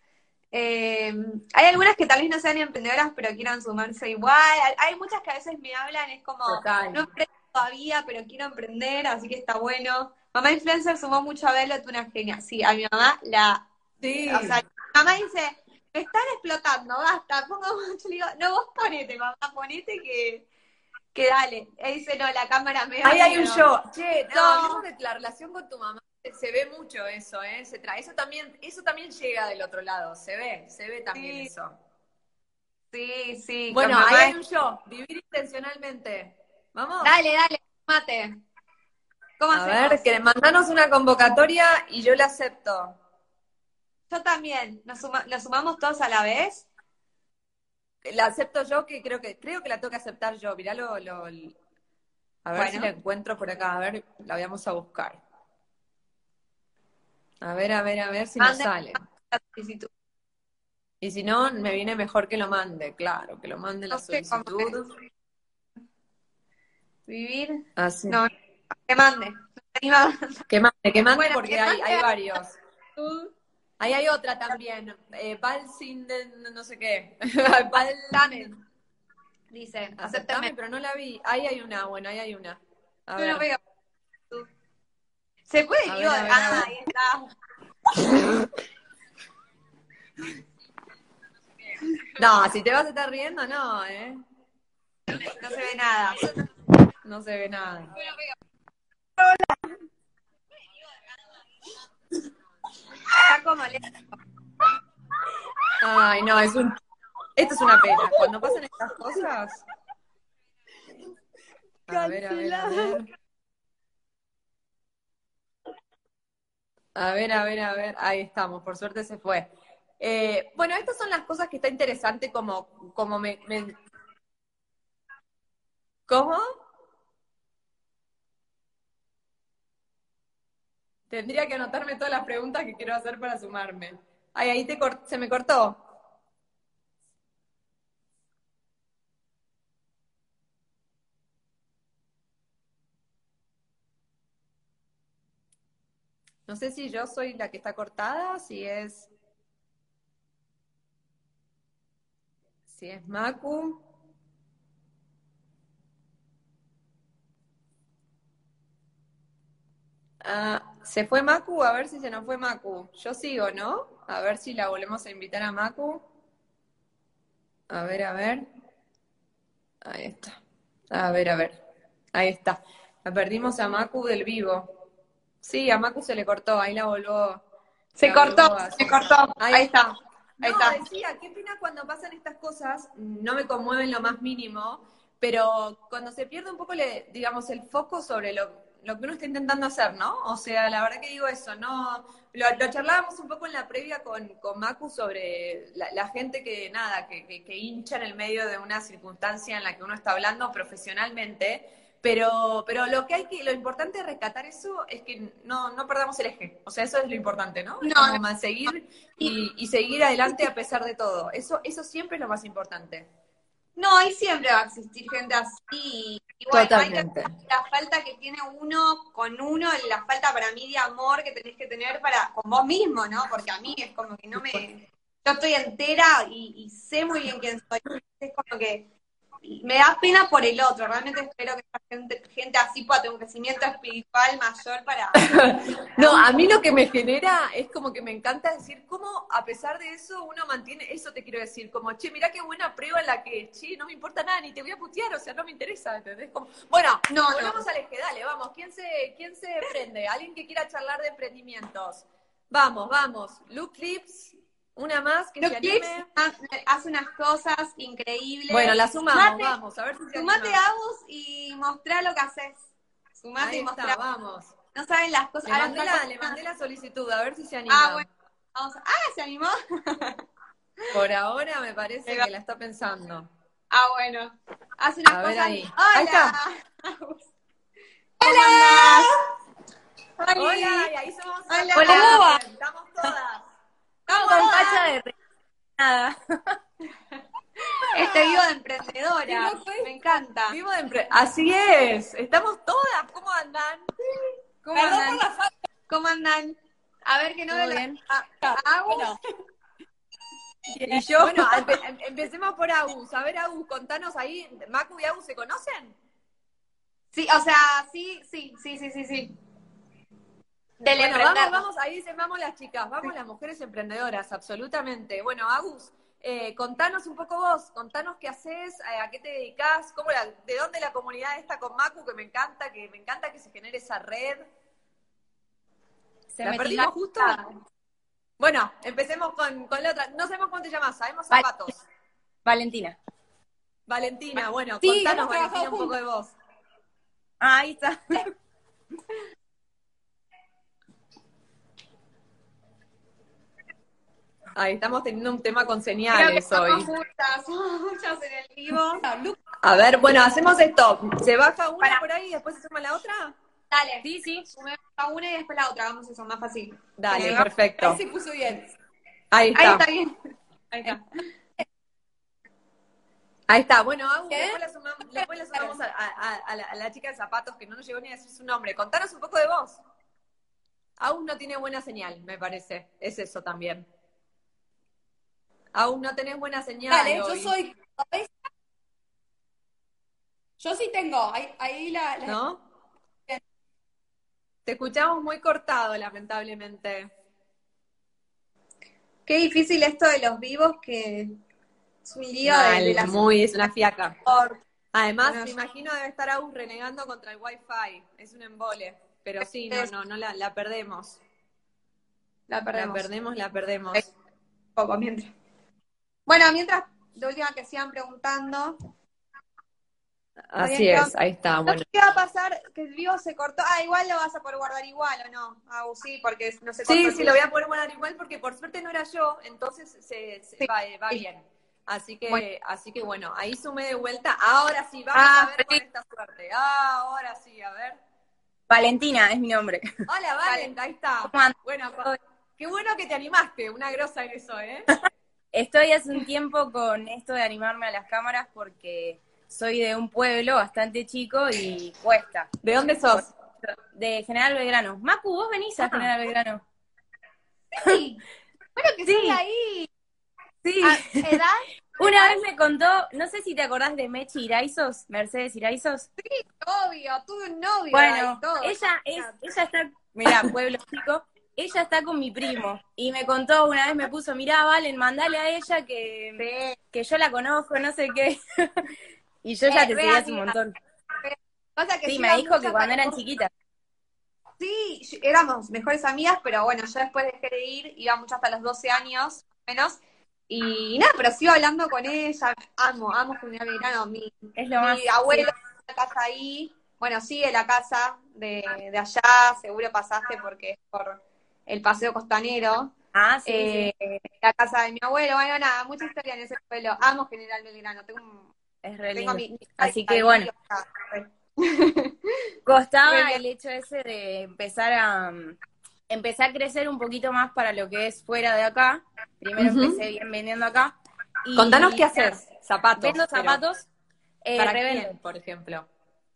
Eh, hay algunas que tal vez no sean emprendedoras, pero quieran sumarse igual. Hay muchas que a veces me hablan, es como, no emprendo todavía, pero quiero emprender, así que está bueno. Mamá influencer sumó mucho a verlo, tú una genia. Sí, a mi mamá la Sí. O sea, mamá dice, me están explotando, basta, pongo mucho, le digo, no, vos ponete, mamá, ponete que, que dale. Él dice, no, la cámara me Ahí hay un show. Che, no, de la relación con tu mamá, se ve mucho eso, ¿eh? Se trae. Eso también, eso también llega del otro lado, se ve, se ve también eso. Sí, sí. Bueno, ahí hay un show, vivir intencionalmente. Vamos. Dale, dale, mate. ¿Cómo A ver, que mandanos una convocatoria y yo la acepto. Yo también. ¿Nos, sumamos todos a la vez? La acepto yo, que creo que creo que la tengo que aceptar yo. Mirá lo... A ver si la encuentro por acá. A ver, la vamos a buscar. A ver, a ver, a ver si nos sale. Y si no, me viene mejor que lo mande, claro, que lo mande la solicitud. Vivir. Así. No, que mande. Que mande, que mande porque hay, hay varios. Ahí hay otra también, eh, no sé qué. <laughs> Valdamen. Dice, aceptame, pero no la vi. Ahí hay una, bueno, ahí hay una. A ver. No veo. Se puede, digo, ah, ahí está. <laughs> No, si te vas a estar riendo, no, ¿eh? No se ve nada. No se ve nada. Está como Ay, no, es un. Esto es una pena. Cuando pasan estas cosas. A ver, a ver, a ver. A ver, a ver, a ver. Ahí estamos, por suerte se fue. Eh, bueno, estas son las cosas que está interesante como, como me, me... ¿Cómo? Tendría que anotarme todas las preguntas que quiero hacer para sumarme. Ay, ahí te se me cortó. No sé si yo soy la que está cortada, si es. Si es Macu. Ah, se fue Macu, a ver si se nos fue Macu. Yo sigo, ¿no? A ver si la volvemos a invitar a Macu. A ver, a ver. Ahí está. A ver, a ver. Ahí está. La perdimos a Macu del vivo. Sí, a Macu se le cortó, ahí la volvió. Se cortó, se cortó. Ahí, está. Ahí está. decía, qué pena cuando pasan estas cosas, no me conmueven lo más mínimo, pero cuando se pierde un poco, digamos, el foco sobre lo, lo que uno está intentando hacer, ¿no? O sea, la verdad que digo eso, ¿no? Lo, charlábamos un poco en la previa con, con Macu sobre la, gente que, nada, que, que, hincha en el medio de una circunstancia en la que uno está hablando profesionalmente pero, pero lo que hay que, lo importante de rescatar eso es que no, no perdamos el eje. O sea, eso es lo importante, ¿no? No, seguir y, y, seguir adelante a pesar de todo. Eso, eso siempre es lo más importante. No, y siempre va a existir gente así. Totalmente. la falta que tiene uno con uno, la falta para mí de amor que tenés que tener para con vos mismo, ¿no? Porque a mí es como que no me. Yo estoy entera y, y sé muy bien quién soy. Es como que me da pena por el otro. Realmente espero que gente, gente así pueda tener un crecimiento espiritual mayor para. <laughs> no, a mí lo que me genera es como que me encanta decir cómo, a pesar de eso, uno mantiene. Eso te quiero decir, como, che, mira qué buena prueba en la que, che, no me importa nada, ni te voy a putear, o sea, no me interesa, ¿entendés? Como, bueno, no, volvamos al eje, dale, vamos. ¿Quién se, ¿Quién se prende? ¿Alguien que quiera charlar de emprendimientos? Vamos, vamos. Luke Clips, una más que se anime. Hace unas cosas increíbles. Bueno, la sumamos, vamos, a ver si se Sumate a vos y mostrá lo que haces. Sumate y mostrá. vamos. No saben las cosas. Le mandé, la, le mandé, la, solicitud, a ver si se anima. Ah, bueno. Vamos a... Ah, ¿se animó? <laughs> Por ahora me parece que la está pensando. Ah, bueno. Hace unas a cosas. Ahí. Hola. Ahí está. Hola. Hola. Hola. Hola. Con facha de nada. <laughs> Este vivo de emprendedora, me encanta. Vivo de Así es, estamos todas. ¿Cómo andan? ¿Cómo andan? ¿Cómo andan? A ver que no ve bien. A, Y yo, bueno, <laughs> em, empecemos por Agus. A ver, Agus, contanos ahí, ¿Macu y Agus se conocen? Sí, o sea, sí, sí, sí, sí, sí, sí bueno, vamos, vamos, ahí dicen, vamos las chicas, vamos las mujeres emprendedoras, absolutamente. Bueno, Agus, eh, contanos un poco vos, contanos qué haces, eh, a qué te dedicas, cómo de dónde la comunidad está con Macu, que me encanta, que me encanta que se genere esa red. ¿Se ¿La perdimos justo? Bueno, empecemos con, la otra. No sabemos cómo te llamas, sabemos zapatos. Valentina. Valentina, bueno, contanos, Valentina, un poco de vos. ahí está. <laughs> Ahí estamos teniendo un tema con señales hoy. Muchas, muchas <laughs> en el vivo. A ver, bueno, hacemos esto. ¿Se baja una por ahí y después se suma la otra? Dale. Sí, sí. Sumemos a una y después la otra. Vamos eso, más fácil. Dale, perfecto. Ahí se puso bien. Ahí está. Ahí está bien. Ahí está. Ahí está. Bueno, después la sumamos, después la sumamos a, a, la, a, la, chica de zapatos que no nos llegó ni a decir su nombre. Contanos un poco de vos. Aún no tiene buena señal, me parece. Es eso también. Aún no tenés buena señal. Dale, yo soy. Yo sí tengo. Ahí, la, ¿No? Te escuchamos muy cortado, lamentablemente. Qué difícil esto de los vivos que es un lío de, Muy, es una fiaca. Además, me imagino debe estar aún renegando contra el wifi. Es un embole. Pero sí, no, no, no la, la perdemos. La perdemos. La perdemos, la perdemos. Poco mientras. Bueno, mientras, de última que sigan preguntando. Así es, ahí está. No Bueno, sé qué va a pasar, que el vivo se cortó. Ah, igual lo vas a poder guardar igual, ¿o no? Ah, sí, porque no se cortó. sí, lo voy a poder guardar igual porque por suerte no era yo, entonces se, se- Sí, va, va sí. bien. Así que, Bueno. así que bueno, ahí sumé de vuelta. Ahora sí, vamos Ah, a ver con esta suerte. Ah, ahora sí, a ver. Valentina es mi nombre. Hola, <laughs> Valen, ahí está. Bueno, qué bueno que te animaste, una grosa en eso, ¿eh? <laughs> Estoy hace un tiempo con esto de animarme a las cámaras porque soy de un pueblo bastante chico y cuesta. ¿De dónde sos? De General Belgrano. Macu, vos venís a Ah. General Belgrano. Sí. Bueno, que Sí. sí. ahí. Sí. Ah, ¿Edad? <laughs> Una vez me contó, no sé si te acordás de Mechi Iraizos, Mercedes Iraizos. Obvio, tuve un novio. Bueno, todo. ella es, ella está, mirá, pueblo chico, ella está con mi primo. Y me contó una vez, me puso, mirá, Valen, mandale a ella que, Sí. que yo la conozco, no sé qué. <laughs> y yo ya Eh, te seguí hace un montón. Pasa que Sí, me dijo que cuando eran chiquitas. Sí, éramos mejores amigas, pero bueno, yo después dejé de ir, iba mucho hasta los 12 años, menos. Y nada, pero sigo hablando con ella, amo, amo General Belgrano, mi, Es lo más. mi abuelo una casa ahí, bueno, sigue la casa de, de allá, seguro pasaste porque es por el paseo costanero, Ah, sí, eh, sí, la casa de mi abuelo, bueno, nada, mucha historia en ese pueblo, amo General Belgrano, tengo, un- es re tengo lindo. mi, mi Así que bueno. Costaba <laughs> <laughs> el hecho ese de empezar a empecé a crecer un poquito más para lo que es fuera de acá. Primero empecé bien vendiendo acá. Y Contanos qué haces. Zapatos. Vendo zapatos. eh, ¿Para quién, por ejemplo?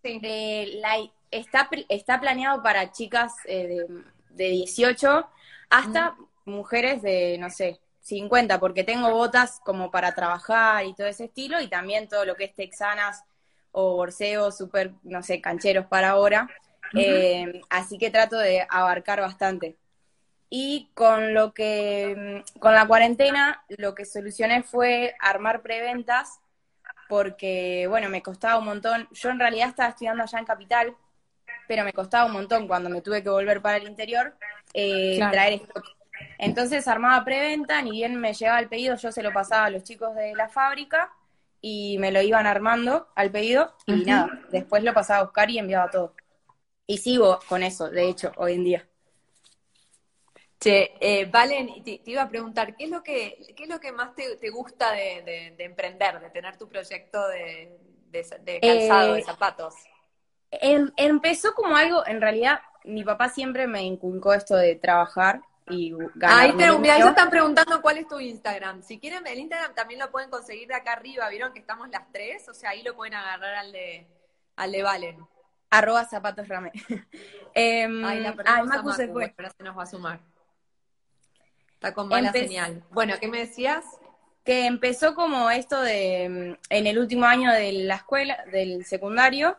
sí. Eh, la- está, está planeado para chicas eh, de, de 18 hasta mujeres de, no sé, 50, porque tengo botas como para trabajar y todo ese estilo, y también todo lo que es texanas o borseos, súper, no sé, cancheros para ahora. Eh, así que trato de abarcar bastante. Y con lo que, con la cuarentena, lo que solucioné fue armar preventas, porque, bueno, me costaba un montón. Yo en realidad estaba estudiando allá en Capital, pero me costaba un montón cuando me tuve que volver para el interior eh, Claro. traer stock. Entonces armaba preventa, ni bien me llegaba el pedido, yo se lo pasaba a los chicos de la fábrica y me lo iban armando al pedido y nada, después lo pasaba a buscar y enviaba todo. Y sigo con eso, de hecho, hoy en día. Che, eh, Valen, te, te iba a preguntar, ¿qué es lo que, qué es lo que más te, te gusta de, de- de emprender, de tener tu proyecto de, de, de calzado, Eh, de zapatos? Em- empezó como algo, en realidad, mi papá siempre me inculcó esto de trabajar y ganar. Ahí te, mira, están preguntando cuál es tu Instagram. Si quieren, el Instagram también lo pueden conseguir de acá arriba. ¿Vieron que estamos las tres? O sea, ahí lo pueden agarrar al de, al de Valen. Arroba zapatos rame. <laughs> Em, Ay, la ay, perdimos a Macu se fue. ahora se nos va a sumar. Está con mala Empe- señal. Bueno, ¿qué me decías? que empezó como esto de mm, en el último año de la escuela, del secundario,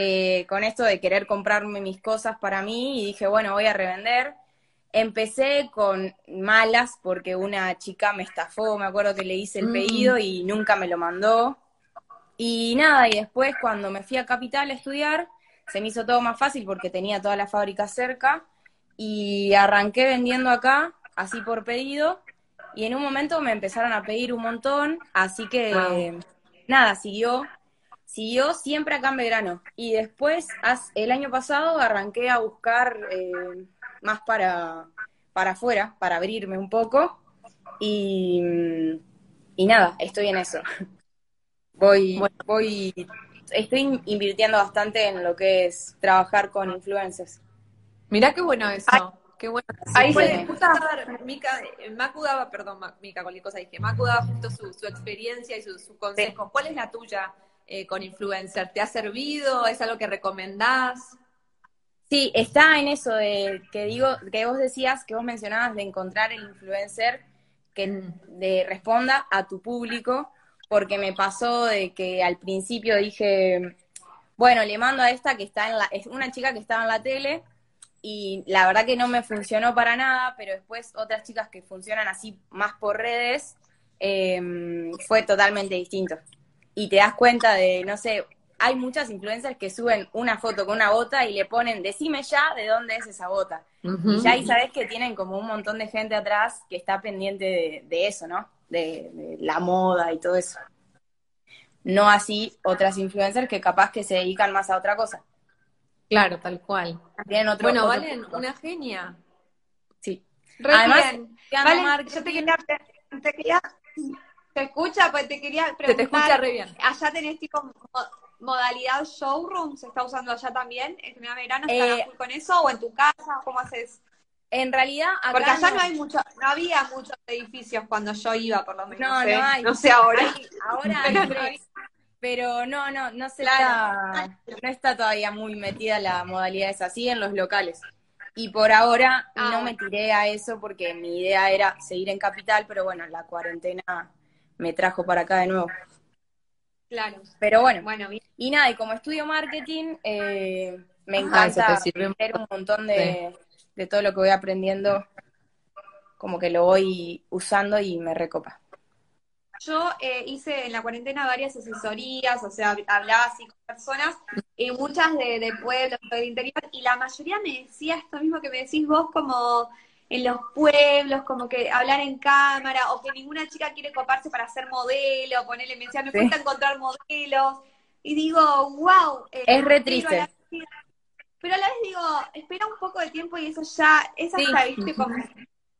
eh, con esto de querer comprarme mis cosas para mí y dije, bueno, voy a revender. Empecé con malas porque una chica me estafó, me acuerdo que le hice el Mm. pedido y nunca me lo mandó. Y nada, y después cuando me fui a Capital a estudiar, se me hizo todo más fácil porque tenía toda la fábrica cerca y arranqué vendiendo acá, así por pedido, y en un momento me empezaron a pedir un montón, así que Wow. nada, siguió, siguió siempre acá en Belgrano. Y después, el año pasado, arranqué a buscar eh, más para, para afuera, para abrirme un poco, y, y nada, estoy en eso. <laughs> Voy, Bueno. voy, estoy invirtiendo bastante en lo que es trabajar con influencers. Mirá qué bueno eso. qué bueno. ahí se- daba- Mica, eh, Macu daba, perdón, Mica, cualquier cosa dije. Macu daba justo su, su experiencia y sus su consejos. ¿Cuál es la tuya eh, con influencer? ¿Te ha servido? ¿Es algo que recomendás? Sí, está en eso de que digo, que vos decías, que vos mencionabas de encontrar el influencer que de, responda a tu público, porque me pasó de que al principio dije, bueno, le mando a esta que está en la, es una chica que estaba en la tele, y la verdad que no me funcionó para nada, pero después otras chicas que funcionan así más por redes, eh, fue totalmente distinto. Y te das cuenta de, no sé, hay muchas influencers que suben una foto con una bota y le ponen, decime ya de dónde es esa bota. Y ya ahí sabes que tienen como un montón de gente atrás que está pendiente de, de eso, ¿no? De, de la moda y todo eso. No así otras influencers que capaz que se dedican más a otra cosa. Claro, tal cual. Tienen otro, bueno, otro Valen, punto. una genia. Sí. Re Además, bien. estudiando Vale, marketing- yo te quería, te quería, te escucha, pues te quería Se preguntar. te escucha re bien. Allá tenés tipo mo- modalidad showroom, ¿se está usando allá también? ¿En general verano están Eh, full con eso? ¿O en tu casa? ¿Cómo haces? En realidad, acá Porque allá no hay mucho, no había muchos edificios cuando yo iba, por lo menos. No, ¿eh? no hay. No sé ahora. Hay- ahora hay Pero no tres, pero no, no, no se Claro. está, no está todavía muy metida la modalidad esa, así en los locales. Y por ahora Ah, no bueno. me tiré a eso porque mi idea era seguir en Capital, pero bueno, la cuarentena me trajo para acá de nuevo. Claro. Pero bueno, Bueno, bien. y nada, y como estudio marketing, eh, me encanta sirve aprender un montón de, de todo lo que voy aprendiendo, como que lo voy usando y me recopa. Yo eh, hice en la cuarentena varias asesorías, o sea, hablaba así con personas, y muchas de, de pueblos o del interior, y la mayoría me decía esto mismo que me decís vos, como en los pueblos, como que hablar en cámara, o que ninguna chica quiere coparse para ser modelo, ponerle, me decía, me Sí. cuesta encontrar modelos, y digo, wow. Es re triste. Pero a la vez digo, espera un poco de tiempo y eso ya, es Sí. hasta, viste, como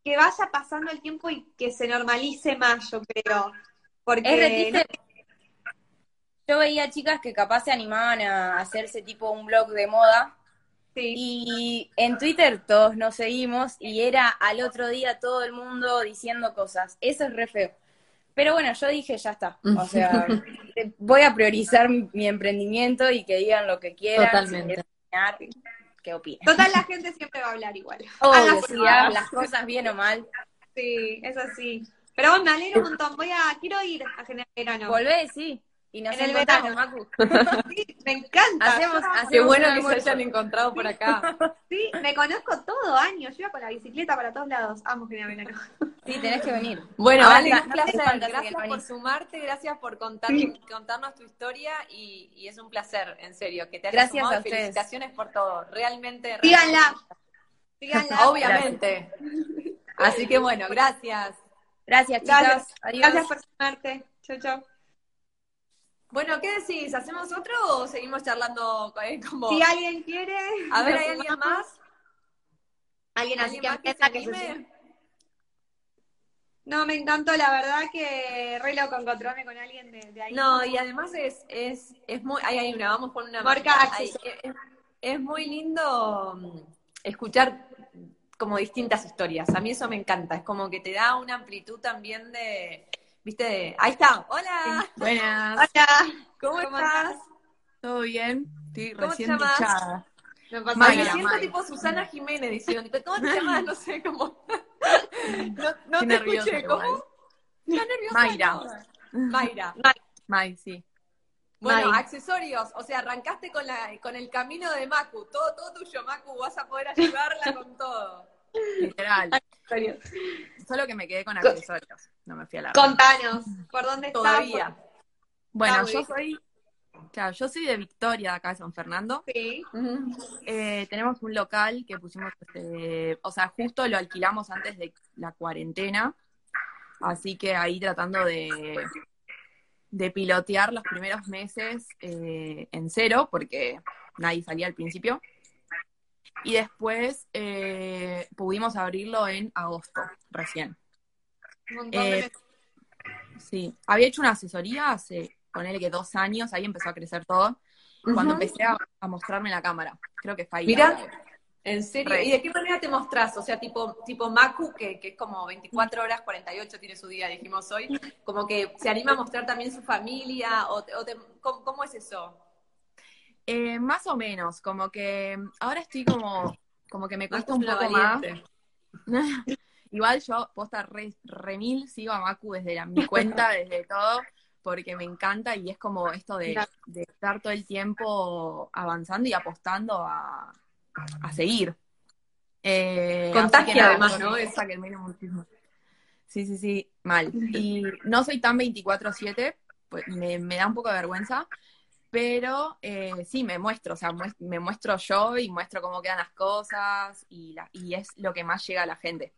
que vaya pasando el tiempo y que se normalice más, yo creo. Porque Es re triste. Yo veía chicas que capaz se animaban a hacerse tipo un blog de moda sí. y en Twitter todos nos seguimos y era al otro día todo el mundo diciendo cosas. Eso es re feo. Pero bueno, yo dije, ya está. O <laughs> sea, voy a priorizar mi, mi emprendimiento y que digan lo que quieran. Totalmente. Si quieren opinar, que opinen. Total, la gente siempre va a hablar igual. <laughs> Obvio, si las cosas bien o mal. Sí, es así. Pero bueno, me alegro un montón. Voy a, quiero ir a General Verano. Volvé, sí. Y nos En el encontramos, verano. Macu. <laughs> Sí, me encanta. Hacemos- Qué bueno que se hayan encontrado por acá. <laughs> Sí, me conozco todo año. Yo iba con la bicicleta para todos lados. Amo General Verano. Sí, tenés que venir. Bueno, Ahora, Vale, no placer. que Gracias por venís. sumarte, gracias por contar, contarnos tu historia y, y es un placer, en serio, que te hayas Gracias sumado a y ustedes. felicitaciones por todo. Realmente. Síganla. Síganla. <laughs> Obviamente. Así que bueno, gracias. Gracias, chicas. Gracias. Adiós. Gracias por sumarte. Chau, chau. Bueno, ¿qué decís? ¿Hacemos otro o seguimos charlando eh, como... Si alguien quiere. A ver, ¿hay alguien más? Alguien así ¿Alguien que más que se que se? No, me encantó, la verdad que re loco encontrarme con alguien de, de ahí. No, y además es, es, es muy... Ahí hay una, vamos con una... Marca. Ahí, es, es muy lindo mm, escuchar como distintas historias. A mí eso me encanta. Es como que te da una amplitud también de... ¿Viste? De- Ahí está. Hola. Buenas, Hola. ¿Cómo, ¿Cómo estás? ¿todo bien? Estoy ¿Cómo te recién llamas? duchada. No pasa Ay, Mayra, me siento Mayra. tipo Susana Jiménez diciendo, ¿cómo te <laughs> llamas? No sé, cómo... <laughs> No, te nerviosa escuché, igual. ¿cómo? ¿Estás nerviosa? Mayra. No. Mayra. May, sí. Bueno, May. accesorios, o sea, arrancaste con la con el camino de Macu, todo todo tuyo, Macu, vas a poder ayudarla con todo. Literal. Solo que me quedé con Co- accesorios. No me fui a la Contanos, ¿por dónde estás? Todavía. Bueno, Está muy yo soy. Claro, yo soy de Victoria, de acá de San Fernando. Sí. Eh, tenemos un local que pusimos, este, o sea, justo lo alquilamos antes de la cuarentena. Así que ahí tratando de, de pilotear los primeros meses eh, en cero, porque nadie salía al principio. Y después eh, pudimos abrirlo en agosto, recién. Un Eh, de. Sí, había hecho una asesoría hace, ponele que dos años, ahí empezó a crecer todo, cuando empecé a, a mostrarme la cámara. Creo que fue ahí. Mira. ¿En serio? Re. ¿Y de qué manera te mostrás? O sea, tipo, tipo Macu, que, que es como 24 horas, 48 tiene su día, dijimos hoy, como que se anima a mostrar también su familia, o, te- o te- ¿cómo, cómo es eso? Eh, más o menos, como que ahora estoy como, como que me cuesta un poco más. <laughs> Igual yo, posta re, remil, sigo a Macu desde la, mi cuenta, <laughs> desde todo, porque me encanta y es como esto de, estar todo el tiempo avanzando y apostando a, a seguir. Eh, Contagia además, ¿no? esa que admiro muchísimo. Sí, sí, sí, mal. Y no soy tan 24-7, pues me, me da un poco de vergüenza, pero eh, sí, me muestro, o sea, muest- me muestro yo y muestro cómo quedan las cosas y, la, y es lo que más llega a la gente.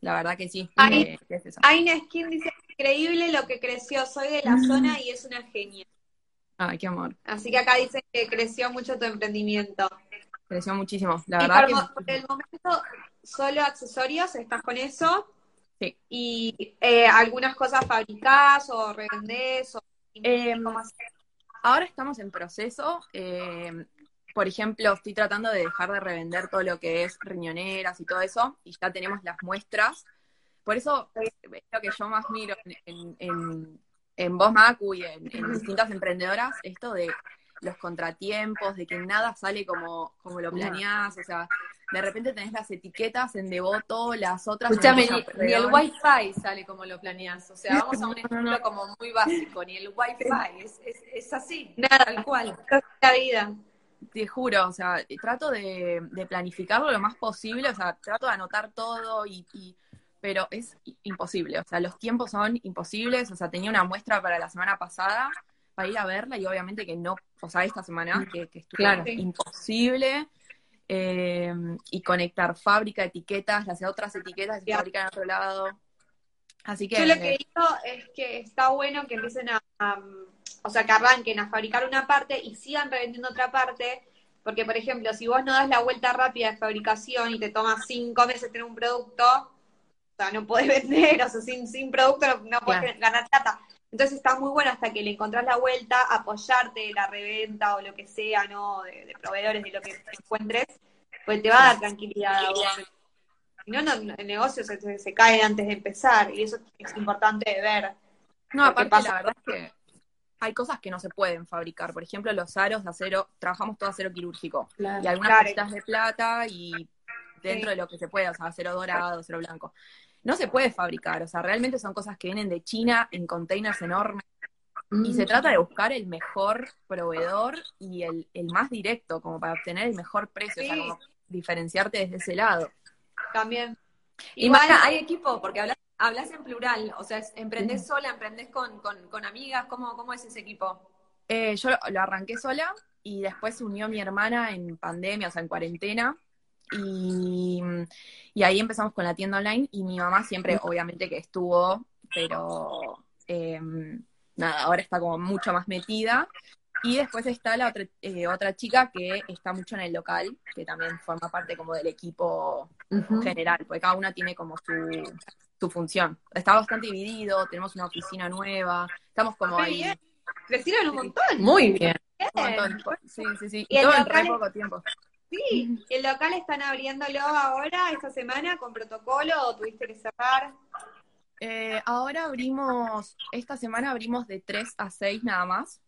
La verdad que sí. Ay. eh, es eso. Aina Skin dice, increíble lo que creció, soy de la zona y es una genia. Ay, qué amor. Así que acá dicen que creció mucho tu emprendimiento. Creció muchísimo. La y verdad por, que por el momento, solo accesorios, ¿estás con eso? Sí. Y eh, algunas cosas fabricás o revendés o ¿cómo haces? Ahora estamos en proceso. eh, por ejemplo, estoy tratando de dejar de revender todo lo que es riñoneras y todo eso, y ya tenemos las muestras. Por eso es lo que yo más miro en, en, en, vos, Macu, y en, en distintas emprendedoras, esto de los contratiempos, de que nada sale como, como lo planeás, o sea, de repente tenés las etiquetas en devoto, las otras Escúchame, ni, ni el wifi sale como lo planeas. O sea, vamos a un ejemplo como muy básico, ni el wifi, es, es, es así, Nada. tal cual. La vida. Te juro, o sea, trato de, de planificarlo lo más posible, o sea, trato de anotar todo y, y- pero es imposible, o sea, los tiempos son imposibles, o sea, tenía una muestra para la semana pasada para ir a verla y obviamente que no, o sea, esta semana que, que estuvo Claro. imposible eh, y conectar fábrica, etiquetas, las otras etiquetas que se fabrican en otro lado. Así que Yo lo que digo es que está bueno que empiecen a, a, o sea, que arranquen a fabricar una parte y sigan revendiendo otra parte, porque por ejemplo, si vos no das la vuelta rápida de fabricación y te tomas cinco meses tener un producto, o sea, no podés <laughs> vender, o sea, sin, sin producto no, no podés Claro. ganar plata. Entonces está muy bueno hasta que le encontrás la vuelta, apoyarte la reventa o lo que sea, ¿no? De, de proveedores, de lo que encuentres, pues te va a dar tranquilidad. Si no, no, el negocio se, se, se cae antes de empezar y eso es importante de ver. No, aparte pasa- la verdad es que hay cosas que no se pueden fabricar. Por ejemplo, los aros de acero, trabajamos todo acero quirúrgico. Y algunas Claro. cositas de plata y dentro Sí. de lo que se puede, o sea, acero dorado, acero blanco. No se puede fabricar, o sea, realmente son cosas que vienen de China en containers enormes. Y se trata de buscar el mejor proveedor y el, el más directo, como para obtener el mejor precio, o sea, como diferenciarte desde ese lado. También. Y Igual- hay equipo, porque hablas, hablas en plural, o sea, es- emprendés sola, emprendés con, con, con amigas, ¿cómo, ¿cómo es ese equipo? Eh, yo lo, arranqué sola y después se unió mi hermana en pandemia, o sea, en cuarentena. Y, y ahí empezamos con la tienda online y mi mamá siempre, obviamente que estuvo, pero eh, nada, ahora está como mucho más metida. Y después está la otra, eh, otra chica que está mucho en el local, que también forma parte como del equipo general, porque cada una tiene como su, su función. Está bastante dividido, tenemos una oficina nueva, estamos como ahí bien. Crecieron un montón. Muy bien. un montón. Sí, sí, sí. Y Y el todo en local re poco tiempo. Sí, el local están abriéndolo ahora, esta semana, con protocolo o tuviste que cerrar. Eh, ahora abrimos, esta semana abrimos de 3 a 6 nada más.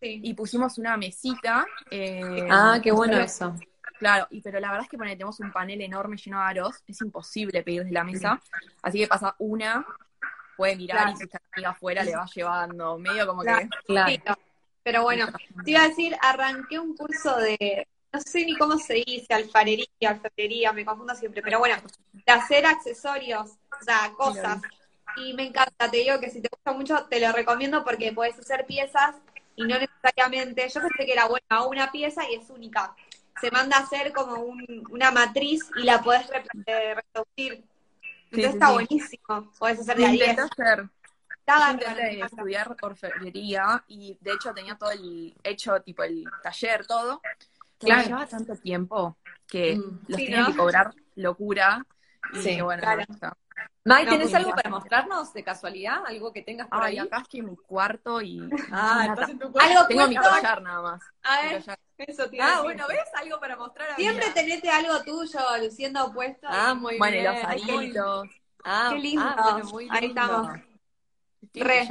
Sí. Y pusimos una mesita. eh, Ah, qué bueno eso. Claro, y pero la verdad es que ponele, tenemos un panel enorme lleno de aros, es imposible pedir de la mesa, así que pasa una, puede mirar Claro. y si está amiga afuera le va llevando, medio como Claro. que... Claro. Pero bueno, te iba a decir, arranqué un curso de, no sé ni cómo se dice, alfarería, alfarería, me confundo siempre, pero bueno, de hacer accesorios, o sea, cosas. Y me encanta, te digo que si te gusta mucho, te lo recomiendo porque puedes hacer piezas y no necesariamente, yo pensé que era buena una pieza y es única. Se manda a hacer como un- una matriz y la podés re- eh, reproducir. Entonces sí, está sí. buenísimo. Podés hacer de a 10. Intenté hacer, estudiar orfebrería y de hecho tenía todo el hecho, tipo el taller, todo, Claro. llevaba tanto tiempo que Mm. los Sí, tenían ¿no? que cobrar locura y Sí, dije, bueno, claro. no, ¿tenés algo para mostrarnos de casualidad? ¿Algo que tengas por Ay, ahí? acá estoy en mi cuarto y Ah, nada. estás en tu cuarto. Algo tengo mi collar nada más. A ver. Eso a Ah, bueno, ¿ves? Algo para mostrar a Siempre Mía. tenete algo tuyo, luciendo puesto. Ah, muy Bueno, y bien. los Ay, qué aritos. Ah, Qué lindo. ah, bueno, muy Ahí lindo. estamos. Estoy en Re.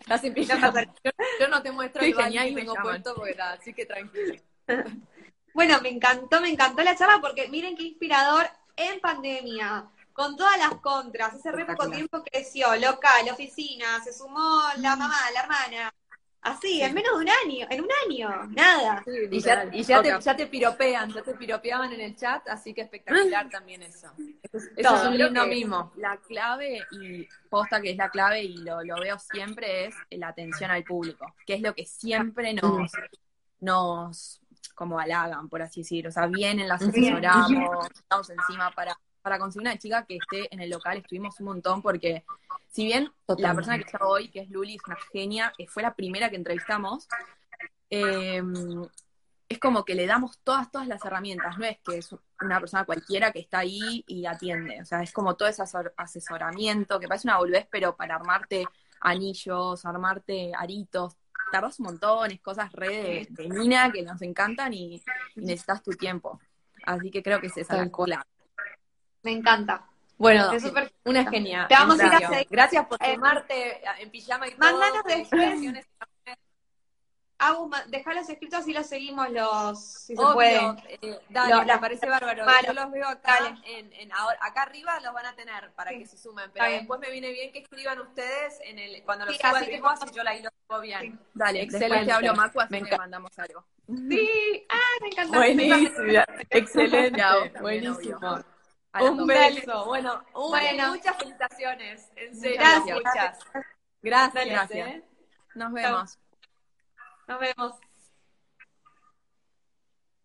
Estás en pijama. Yo, yo no te muestro el baño y llaman. puesto, porque nada, así que tranquilo. <laughs> Bueno, me encantó, me encantó la charla porque miren qué inspirador en pandemia, con todas las contras. Hace re poco tiempo creció, local, oficina, se sumó la mamá, la hermana. Así, en menos de un año, en un año, nada. Y ya, y ya, te, ya te piropean, ya te piropeaban en el chat, así que espectacular también eso. Eso es, eso es un lindo que mimo. La clave, y posta que es la clave, y lo, lo veo siempre, es la atención al público, que es lo que siempre nos, nos como halagan, por así decir. O sea, vienen, las asesoramos, estamos encima para, para conseguir una chica que esté en el local estuvimos un montón porque si bien la persona que está hoy, que es Luli, es una genia, eh, fue la primera que entrevistamos, eh, es como que le damos todas, todas las herramientas, no es que es una persona cualquiera que está ahí y atiende, o sea, es como todo ese asesoramiento, que parece una boludez, pero para armarte anillos, armarte aritos, tardas un montón, es cosas re de, mina que nos encantan y, necesitas tu tiempo. Así que creo que es esa la cola. Me encanta. Bueno, una genia. Te vamos a ir a Gracias por eh, tomarte en pijama y todo. Mándanos después Hago, deja los escritos y los seguimos los, si se puede. Eh, dale, me parece bárbaro. Yo los veo acá, en, en, acá arriba los van a tener para que se sumen, pero después me viene bien que escriban ustedes en el, cuando los sí, suba el mismo, así yo ahí lo subo bien. Dale, excelente. te hablo Macu, así me mandamos algo. Sí, ah, me encanta. Buenísimo, <laughs> excelente, buenísimo. Un beso, bueno, bueno, muchas felicitaciones, en serio, gracias. muchas. Gracias, gracias. ¿eh? Nos vemos. Nos vemos.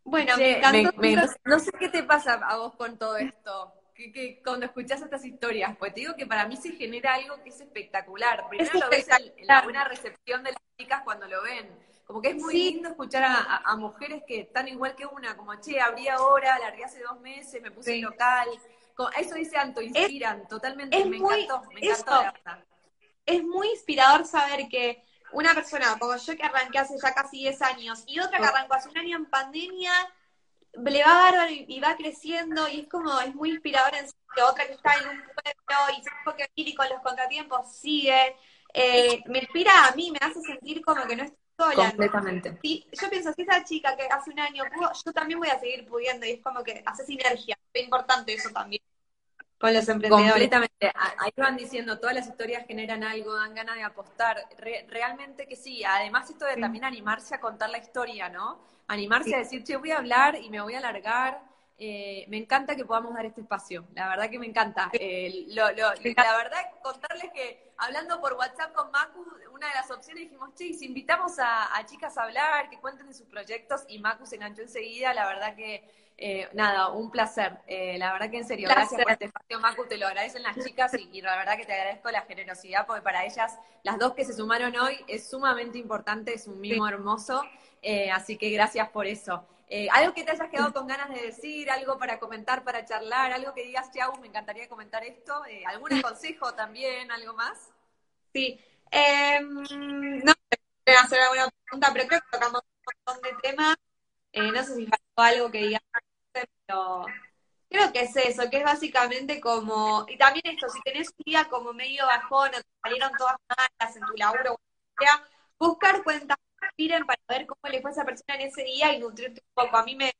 Bueno, me encantó. no sé qué te pasa a vos con todo esto. Que, cuando escuchás estas historias, pues te digo que para mí se genera algo que es espectacular. Primero lo ves en, la buena recepción de las chicas cuando lo ven. Como que es muy lindo escuchar a, mujeres que están igual que una, como, che, abrí ahora, largué hace dos meses, me puse en local. eso dice Anto, inspiran totalmente. me encantó, me encantó. Es muy inspirador saber que una persona como yo que arranqué hace ya casi 10 años y otra que oh. arrancó hace un año en pandemia, le va bárbaro y, va creciendo y es como, es muy inspirador en serio. Otra que está en un pueblo y se tuvo que y con los contratiempos sigue. Eh, me inspira a mí, me hace sentir como que no estoy sola. Completamente. Y yo pienso, si esa chica que hace un año pudo, yo también voy a seguir pudiendo y es como que hace sinergia. Es importante eso también con los emprendedores. Completamente. Ahí van diciendo, todas las historias generan algo, dan ganas de apostar. realmente que sí. Además, esto de también animarse a contar la historia, ¿no? Animarse a decir, che, voy a hablar y me voy a alargar. Eh, me encanta que podamos dar este espacio. La verdad que me encanta. Eh, la verdad, contarles que hablando por WhatsApp con Macu, una de las opciones dijimos, che, si invitamos a, a chicas a hablar, que cuenten de sus proyectos, y Macu se enganchó enseguida. La verdad que eh, nada, un placer. Eh, la verdad que en serio, gracias por este espacio, Macu, te lo agradecen las chicas y, la verdad que te agradezco la generosidad porque para ellas, las dos que se sumaron hoy, es sumamente importante, es un mimo hermoso, eh, así que gracias por eso. Algo que te hayas quedado con ganas de decir, algo para comentar, para charlar, algo que digas, Chau, me encantaría comentar esto, algún consejo también, algo más. Sí, em, no voy a hacer alguna pregunta, pero creo que tocamos un montón de temas. no sé si faltó algo que digas pero creo que es eso, que es básicamente como, y también esto, si tenés un día como medio bajón o te salieron todas malas en tu laburo, sea, buscar cuentas que para ver cómo le fue a esa persona en ese día y nutrirte un poco. A mí me,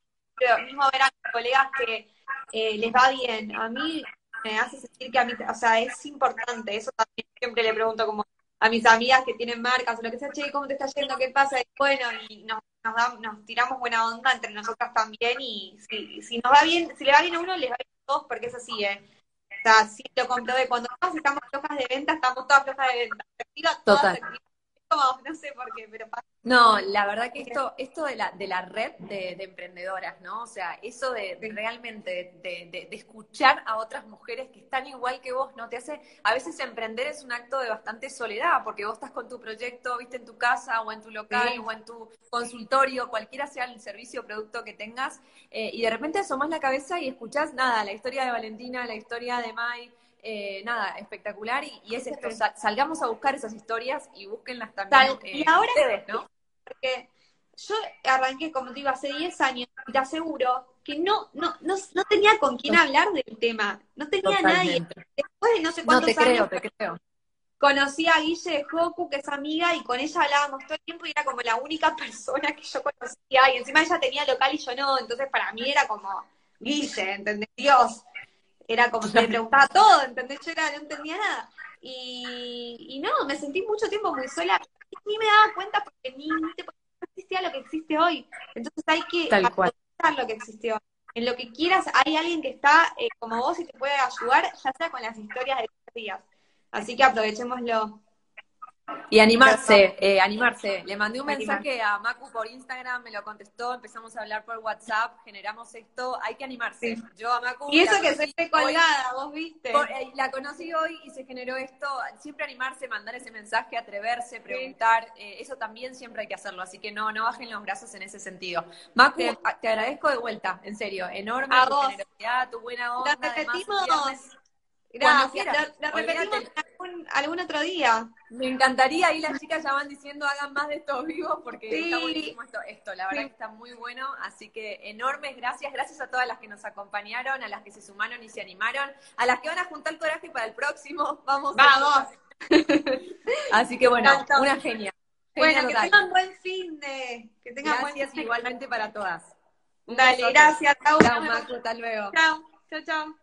mismo ver a mis colegas que eh, les va bien, a mí me hace sentir que a mí, o sea, es importante, eso también siempre le pregunto como a mis amigas que tienen marcas o lo que sea, che, ¿cómo te está yendo? ¿Qué pasa? Y bueno, y nos nos, nos tiramos buena onda entre nosotras también y si, si nos va bien, si le va bien a uno, les va bien a todos porque es así, ¿eh? O sea, sí lo comprobé, cuando todas estamos flojas de venta, estamos todas flojas de venta. Total <laughs> no sé por qué, pero pasa. No, la verdad que esto, esto de la, de la red de, emprendedoras, ¿no? O sea, eso de, realmente de, escuchar a otras mujeres que están igual que vos, ¿no? Te hace, a veces emprender es un acto de bastante soledad, porque vos estás con tu proyecto, viste, en tu casa o en tu local o en tu consultorio, cualquiera sea el servicio o producto que tengas, eh, y de repente asomás la cabeza y escuchás, nada, la historia de Valentina, la historia de Mai, eh, nada, espectacular y, es esto, salgamos a buscar esas historias y búsquenlas también. y eh, ahora, ustedes, ¿no? Porque yo arranqué, como te digo, hace 10 años y te aseguro que no, no, no, no tenía con quién hablar del tema, no tenía nadie. Después de no sé cuántos no, te creo, te creo. conocí a Guille de Hoku, que es amiga, y con ella hablábamos todo el tiempo y era como la única <laughs> persona que yo conocía, y encima ella tenía local y yo no, entonces para mí era como Guille, ¿entendés? Dios era como que le preguntaba todo, ¿entendés? Yo era, no entendía nada. Y, y no, me sentí mucho tiempo muy sola, ni me daba cuenta porque ni, no existía lo que existe hoy. Entonces hay que aprovechar lo que existió. En lo que quieras, hay alguien que está eh, como vos y te puede ayudar, ya sea con las historias de estos días. Así que aprovechémoslo. Y animarse, eh, animarse. Le mandé un mensaje a Macu por Instagram, me lo contestó, empezamos a hablar por WhatsApp, generamos esto, hay que animarse. Yo a Macu... Y eso que soy colgada, vos viste. por- eh, la conocí hoy y se generó esto. Siempre animarse, mandar ese mensaje, atreverse, preguntar. eh, eso también siempre hay que hacerlo. Así que no, no bajen los brazos en ese sentido. Macu, te agradezco de vuelta, en serio. Enorme A tu vos. generosidad, tu buena onda. Repetimos. Gracias. La, la repetimos algún, algún otro día. Me encantaría, ahí las chicas ya van diciendo hagan más de estos vivos porque Sí. está buenísimo esto, esto, la verdad Sí. que está muy bueno, así que enormes gracias, gracias a todas las que nos acompañaron, a las que se sumaron y se animaron, a las que van a juntar coraje para el próximo, vamos. Vamos. <laughs> Así que bueno, una genia. Bueno, Genia que total. tengan buen fin de. Que tengan buen Gracias fin de- igualmente para todas. Un Dale, besote. gracias. Chao, Macu, hasta luego. Chao. Chao, chao.